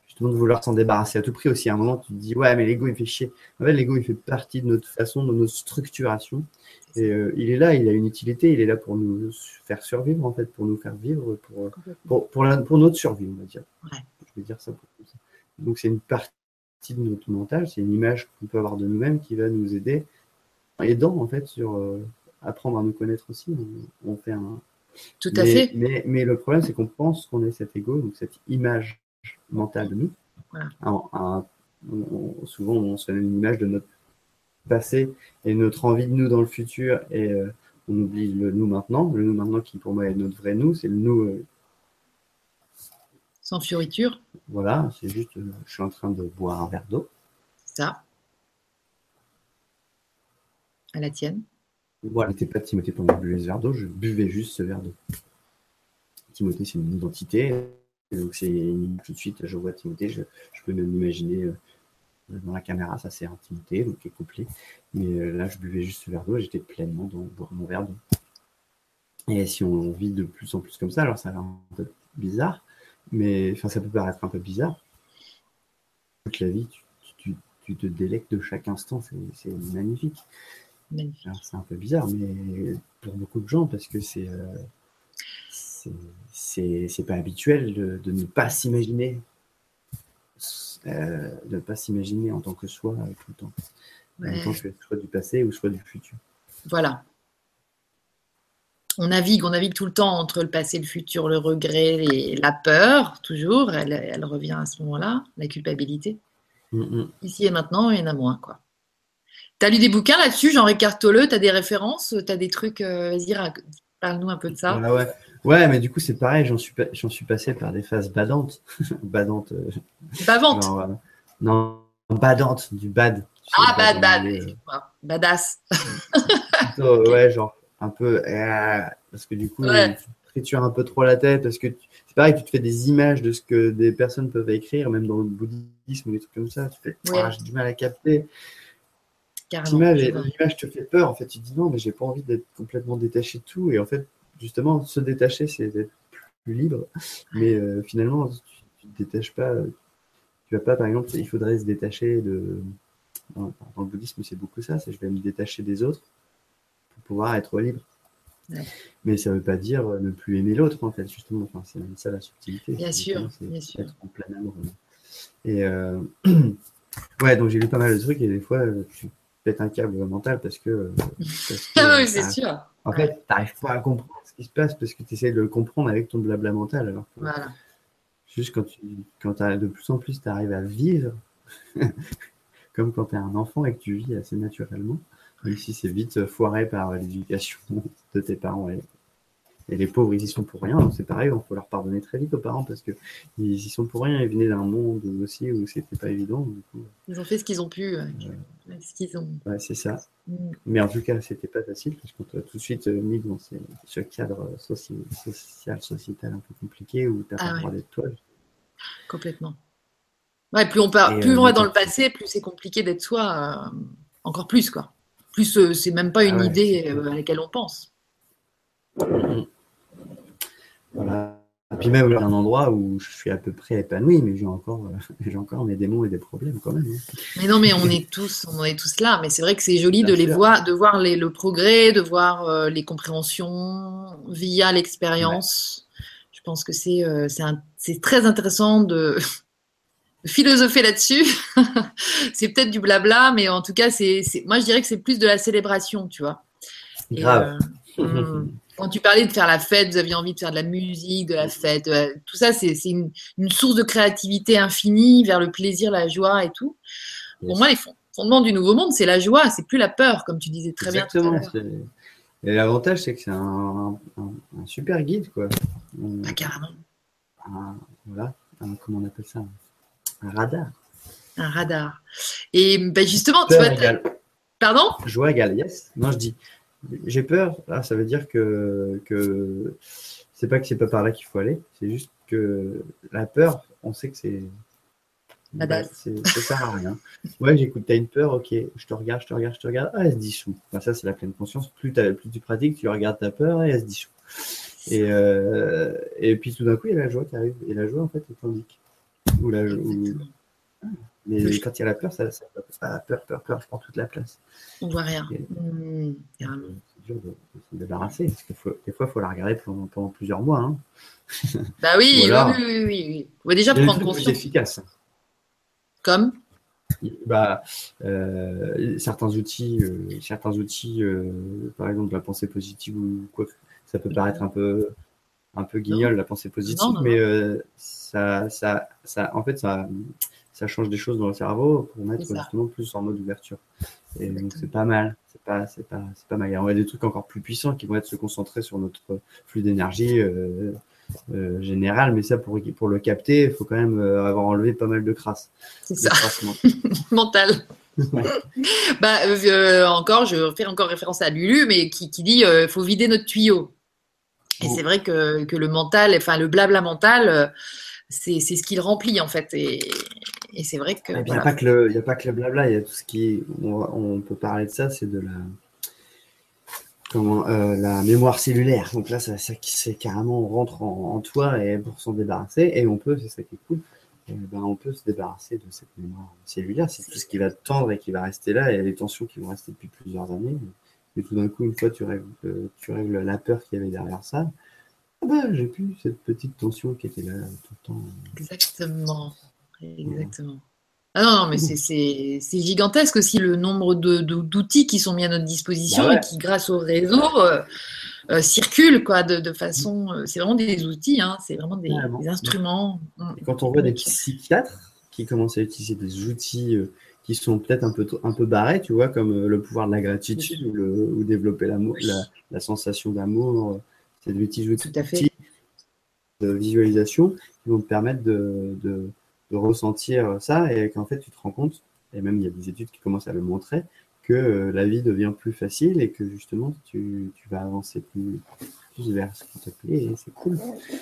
justement de vouloir s'en débarrasser à tout prix aussi. À un moment, tu te dis, ouais, mais l'ego, il fait chier. En fait, l'ego, il fait partie de notre façon, de notre structuration. Et euh, il est là, il a une utilité, il est là pour nous faire survivre, en fait, pour nous faire vivre, pour, pour, pour, pour notre survie, on va dire. Ouais. Je vais dire ça pour ça. Donc, c'est une partie de notre mental, c'est une image qu'on peut avoir de nous-mêmes qui va nous aider, aidant, en fait, sur euh, apprendre à nous connaître aussi. on fait un, tout à fait. Mais, mais, le problème, c'est qu'on pense qu'on est cet ego, donc cette image mentale de nous. souvent, on se fait une image de notre passé et notre envie de nous dans le futur, et euh, on oublie le nous maintenant. Le nous maintenant, qui pour moi est notre vrai nous, c'est le nous. Euh, Sans fioriture. Voilà, c'est juste, euh, je suis en train de boire un verre d'eau. Ça. À la tienne. Voilà, n'était pas Timothée pendant que je buvais ce verre d'eau, je buvais juste ce verre d'eau. Timothée, c'est une identité. Donc, c'est tout de suite, je vois Timothée, je, peux même imaginer dans la caméra, ça c'est un Timothée, donc est couplé. Mais euh, là, je buvais juste ce verre d'eau et j'étais pleinement dans, mon verre d'eau. Et si on vit de plus en plus comme ça, alors ça a l'air un peu bizarre, mais enfin, ça peut paraître un peu bizarre. Toute la vie, tu, tu te délectes de chaque instant, c'est magnifique. C'est un peu bizarre, mais pour beaucoup de gens, parce que c'est euh, c'est pas habituel de, ne pas s'imaginer, euh, de ne pas s'imaginer en tant que soi euh, tout le temps, en tant que soit du passé ou soit du futur. Voilà. On navigue, on navigue tout le temps entre le passé, le futur, le regret et la peur, toujours. Elle, revient à ce moment-là, la culpabilité. Mm. Ici et maintenant, il y en a moins, quoi. Tu as lu des bouquins là-dessus, Jean Ricard tu as des références, tu as des trucs, euh, vas-y, parle-nous un peu de ça. ouais. Ouais, mais du coup, c'est pareil, j'en suis, suis passé par des phases badantes. badantes. Euh, Bavantes euh, Non, badantes, du bad. Ah, bad, bad, badass. ouais, genre, un peu, parce que du coup, tu tritures un peu trop la tête, parce que c'est pareil, tu te fais des images de ce que des personnes peuvent écrire, même dans le bouddhisme ou des trucs comme ça, tu fais, ah, j'ai du mal à capter. L'image te fait peur. En fait, tu dis non, mais j'ai pas envie d'être complètement détaché de tout. Et en fait, justement, se détacher, c'est d'être plus libre. Mais euh, finalement, tu, ne te détaches pas. Tu vas pas, par exemple, il faudrait se détacher de. Dans, le bouddhisme, c'est beaucoup ça. C'est je vais me détacher des autres pour pouvoir être libre. Mais ça ne veut pas dire ne plus aimer l'autre, en fait, justement. Enfin, c'est ça la subtilité. Bien sûr, bien sûr. Être en plein amour. Et ouais, donc j'ai lu pas mal de trucs et des fois, tu pètes un câble mental parce que. ah oui, c'est sûr. En fait, tu n'arrives pas à comprendre ce qui se passe parce que tu essaies de le comprendre avec ton blabla mental. Alors voilà. Juste quand, tu, quand de plus en plus tu arrives à vivre, comme quand tu es un enfant et que tu vis assez naturellement, même si c'est vite foiré par l'éducation de tes parents. Et, les pauvres, ils y sont pour rien. C'est pareil, il faut leur pardonner très vite aux parents parce qu'ils y sont pour rien. Ils venaient d'un monde aussi où c'était pas évident. ils ont fait ce qu'ils ont pu. ce qu'ils ont. Ouais, c'est ça. Mm. Mais en tout cas, c'était pas facile parce qu'on t'a tout de suite mis dans ce cadre social, sociétal un peu compliqué où tu n'as pas le droit d'être toi. Complètement. Ouais, plus on, part, plus on va dans le passé, plus c'est compliqué d'être soi, euh, encore plus quoi. Plus euh, c'est même pas une ah idée euh, à laquelle on pense. Voilà. Et puis même un endroit où je suis à peu près épanoui, mais j'ai encore, j'ai encore mes démons et des problèmes quand même. Hein. Mais non, mais on est tous, on est tous là. Mais c'est vrai que c'est joli de les voir, de voir les, le progrès, de voir les compréhensions via l'expérience. Je pense que c'est, c'est très intéressant de, philosopher là-dessus. c'est peut-être du blabla, mais en tout cas, c'est, moi je dirais que c'est plus de la célébration, tu vois. Grave. Euh, hmm. Quand tu parlais de faire la fête, vous aviez envie de faire de la musique, de la fête, euh, tout ça, c'est, une, source de créativité infinie vers le plaisir, la joie et tout. Pour moi, les fondements du nouveau monde, c'est la joie, c'est plus la peur, comme tu disais très bien. Exactement. Et l'avantage, c'est que c'est un, super guide, quoi. Ah, carrément. voilà, comment on appelle ça un radar. Un radar. Et ben justement, tu vois. Pardon? Joie égale yes. Non, je dis j'ai peur. Ah, ça veut dire que, que c'est pas que c'est pas par là qu'il faut aller. C'est juste que la peur, on sait que c'est. Bah, ça sert à rien. Ouais, j'écoute, t'as une peur, ok, je te regarde, je te regarde, je te regarde, ah, elle se dissout. ça, c'est la pleine conscience. Plus, plus tu pratiques, tu regardes ta peur et elle se dissout. Et, euh, et puis tout d'un coup, il y a la joie qui arrive. Et la joie, en fait, est tandis. Ou la, Mais quand il y a la peur, ça, ça, peur, peur, peur, je prends toute la place. On voit rien. Mmh, c'est dur de, se débarrasser, parce que des fois, il faut la regarder pendant, plusieurs mois. Hein. Bah oui, oui, oui, oui, On va déjà prendre conscience. C'est efficace. Comme? Bah, euh, certains outils, euh, certains outils euh, par exemple la pensée positive ou quoi, ça peut paraître un peu un peu guignol la pensée positive, mais ça, ça, ça, en fait, ça, ça change des choses dans le cerveau pour mettre justement plus en mode ouverture. Et donc c'est pas mal, c'est pas, c'est pas, c'est pas mal. On a des trucs encore plus puissants qui vont être se concentrer sur notre flux d'énergie euh, euh, général, mais ça pour, pour le capter, il faut quand même avoir enlevé pas mal de crasse. C'est ça. Mental. bah, encore, je fais encore référence à Lulu, mais qui, qui dit il faut vider notre tuyau. Et c'est vrai que, que, le mental, enfin le blabla mental, euh, c'est ce qu'il remplit en fait. Et, et c'est vrai que. Il n'y a, pas que le, blabla, il y a tout ce qui. On, on peut parler de ça, c'est de la. Comment, euh, la mémoire cellulaire. Donc là, ça, ça c'est carrément on rentre en, toi et pour s'en débarrasser. Et on peut, c'est ça qui est cool, ben, on peut se débarrasser de cette mémoire cellulaire. C'est tout ce qui va tendre et qui va rester là. Et les tensions qui vont rester depuis plusieurs années. Et tout d'un coup, une fois tu règles, euh, tu règles la peur qu'il y avait derrière ça, ah bah, j'ai plus cette petite tension qui était là tout le temps. Exactement. Exactement. Ah non, non, mais c'est gigantesque aussi le nombre d'outils qui sont mis à notre disposition bah et qui, grâce au réseau, euh, euh, circulent quoi, de, façon. c'est vraiment des outils, hein, c'est vraiment des, instruments. Et quand on voit des psychiatres qui commencent à utiliser des outils qui sont peut-être un peu, un peu barrés, tu vois, comme euh, le pouvoir de la gratitude ou, le, ou développer l'amour, la, la, sensation d'amour. Euh, c'est des petits outils de visualisation qui vont te permettre de, de, de ressentir ça et qu'en fait, tu te rends compte, et même il y a des études qui commencent à le montrer, que euh, la vie devient plus facile et que justement, tu, tu vas avancer plus, plus vers ce qui te plaît et c'est cool.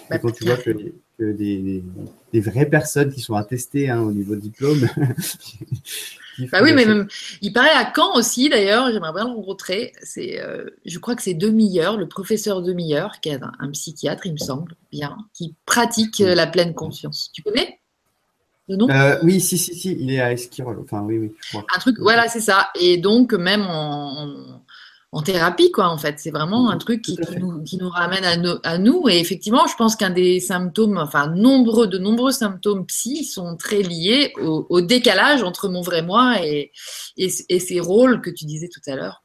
Bah, quand tu vois que, que des, des, vraies personnes qui sont attestées hein, au niveau diplôme. bah oui, mais même, il paraît à Caen aussi, d'ailleurs, j'aimerais bien le rencontrer. C'est, euh, je crois que c'est Demi-heure, le professeur Demi-heure, qui est un, psychiatre, il me semble, bien, qui pratique euh, la pleine conscience. Tu connais? Euh, Oui, si, si, si, il est à Esquirol. Enfin, oui, oui, Un truc, voilà, c'est ça. Et donc, même en en thérapie, quoi, en fait. C'est vraiment un truc qui, nous, qui, nous, ramène à, à, nous. Et effectivement, je pense qu'un des symptômes, enfin, nombreux, de nombreux symptômes psy sont très liés au, décalage entre mon vrai moi et, et, ces rôles que tu disais tout à l'heure,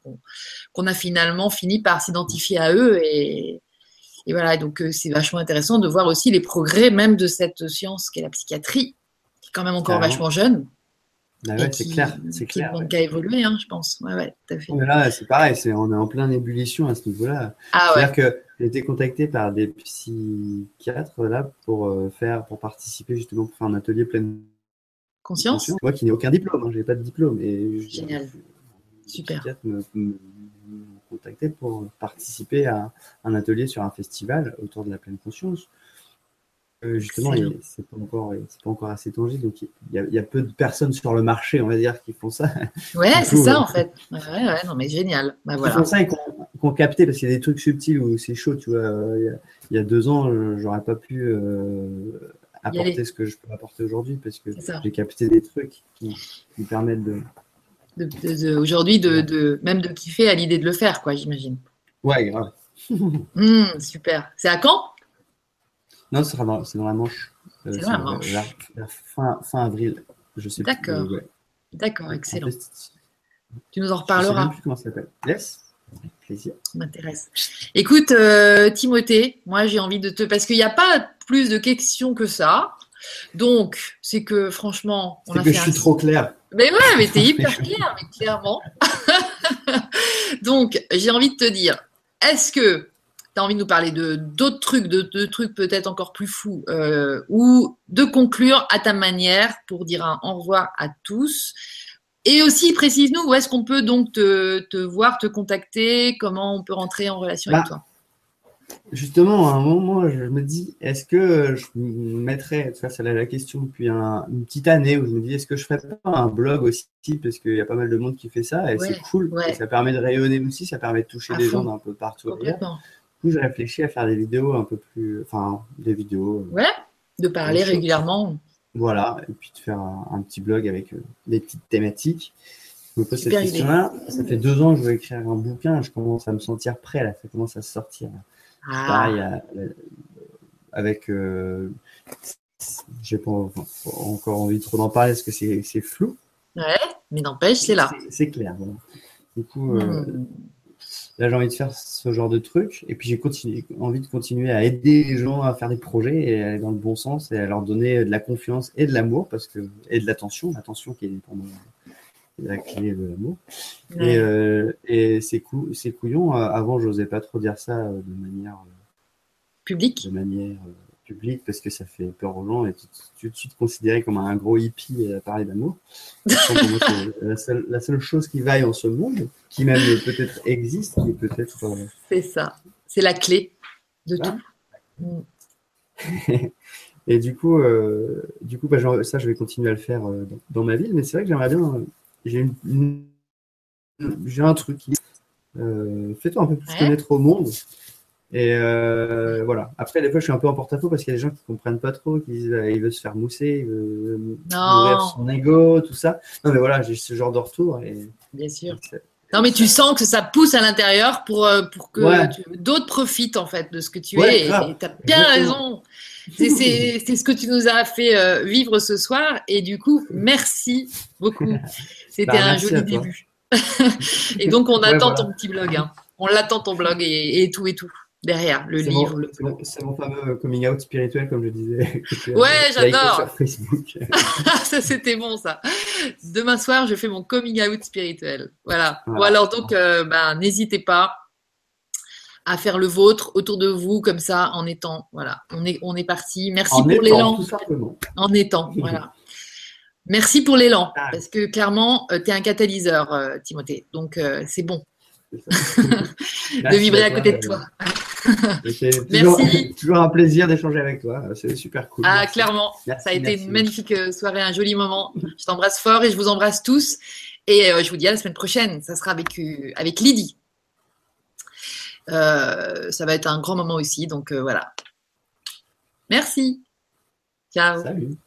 qu'on a finalement fini par s'identifier à eux. Et, et voilà, donc euh, c'est vachement intéressant de voir aussi les progrès même de cette science qu'est la psychiatrie, qui est quand même encore vachement jeune bah c'est clair. C'est clair. Qui a évolué, hein, je pense. Ouais, ouais, tout à fait. là, c'est pareil, c'est, on est en pleine ébullition à ce niveau-là. Ah, C'est-à-dire que j'ai été contacté par des psychiatres là pour euh, faire, pour participer justement pour faire un atelier plein conscience. Moi qui n'ai aucun diplôme, hein, j'ai pas de diplôme. Et Génial. Super. psychiatres me, contacté pour participer à un atelier sur un festival autour de la pleine conscience. Euh, justement, c'est pas encore, c'est pas encore assez tangible. Donc, il y, a, peu de personnes sur le marché, on va dire, qui font ça. Ouais, c'est ça en fait. Ouais, ouais, non, mais génial. Bah, voilà. Qui font ça et qu'on capté parce qu'il y a des trucs subtils où c'est chaud. Tu vois, il y, a, deux ans, j'aurais pas pu euh, apporter ce que je peux apporter aujourd'hui parce que j'ai capté des trucs qui, qui permettent de. aujourd'hui, de, de, même de kiffer à l'idée de le faire, quoi, j'imagine. Ouais, grave. Mmh, super. C'est à quand? Non, c'est dans, dans, la Manche. Euh, c'est dans la Manche. fin, fin, avril, je sais D'accord. D'accord, excellent. Tu nous en reparleras. Je sais plus comment ça s'appelle. Yes. Plaisir. Ça m'intéresse. Écoute, euh, Timothée, moi j'ai envie de te. Parce qu'il n'y a pas plus de questions que ça. Donc, c'est que franchement. C'est que je suis trop clair. Mais ouais, mais t'es hyper clair, mais clairement. Donc, j'ai envie de te dire, est-ce que tu as envie de nous parler de d'autres trucs, de, trucs peut-être encore plus fous, euh, ou de conclure à ta manière pour dire un au revoir à tous. Et aussi, précise-nous où est-ce qu'on peut donc te, voir, te contacter, comment on peut rentrer en relation avec bah, toi? Justement, à un moment, je me dis, est-ce que je me mettrais, ça c'est la question depuis une petite année où je me dis, est-ce que je ferais pas un blog aussi, parce qu'il y a pas mal de monde qui fait ça, et c'est cool, ça permet de rayonner aussi, ça permet de toucher des gens d'un peu partout je réfléchis à faire des vidéos un peu plus. Enfin, des vidéos. Euh, ouais, de parler régulièrement. Voilà, et puis de faire un, petit blog avec euh, des petites thématiques. Je me pose cette question-là. Ça fait deux ans que je veux écrire un bouquin. Je commence à me sentir prêt, là. Ça commence à sortir. Ah. Pareil, avec. Euh, j'ai pas encore envie de trop d'en parler parce que c'est flou. Ouais, mais n'empêche, c'est là. C'est clair. Du coup, hmm. Là, j'ai envie de faire ce genre de truc. Et puis, j'ai envie de continuer à aider les gens à faire des projets et à aller dans le bon sens et à leur donner de la confiance et de l'amour parce que, et de l'attention. L'attention qui est pour moi la clé de l'amour. Et, euh, et c'est cou couillon. Euh, avant, j'osais pas trop dire ça euh, de manière publique. De manière public parce que ça fait peur aux gens et tout, de suite considéré comme un gros hippie à parler d'amour. la, seule, la seule chose qui vaille en ce monde, qui même peut-être existe, mais peut-être. Euh, c'est ça. C'est la clé de tout. Et du coup, euh, du coup bah, ça, je vais continuer à le faire euh, dans, ma ville, mais c'est vrai que j'aimerais bien. J'ai j'ai un truc qui. Fais-toi un peu plus connaître au monde. Et euh, voilà. Après, des fois, je suis un peu en porte-à-faux parce qu'il y a des gens qui comprennent pas trop, qui disent euh, il veut se faire mousser, il veut nourrir son ego, tout ça. Non, mais voilà, j'ai ce genre de retour. Et... Bien sûr. Non, mais tu sens que ça pousse à l'intérieur pour, euh, pour que d'autres profitent en fait de ce que tu es. Et tu as bien raison. C'est ce que tu nous as fait vivre ce soir. Et du coup, merci beaucoup. C'était bah, un joli début. et donc, on attend ton petit blog. Hein. On l'attend ton blog et tout et tout derrière le livre. c'est mon fameux coming out spirituel, comme je disais. ouais, j'adore. ça, c'était bon, ça. Demain soir, je fais mon coming out spirituel. Voilà. Ou alors, donc, euh, ben, n'hésitez pas à faire le vôtre autour de vous, comme ça, en étant. Voilà. On est, on est parti. Merci pour l'élan. En étant. Voilà. Merci pour l'élan, ah. parce que clairement, euh, tu es un catalyseur, euh, Timothée. Donc, c'est bon. de vibrer à côté de toi. C'est toujours, toujours, un plaisir d'échanger avec toi. C'est super cool. Ah, clairement. ça a été une magnifique euh, soirée, un joli moment. Je t'embrasse fort et je vous embrasse tous. Et euh, je vous dis à la semaine prochaine. Ça sera avec, euh, avec Lydie. ça va être un grand moment aussi. Donc voilà. Merci. Ciao. Salut.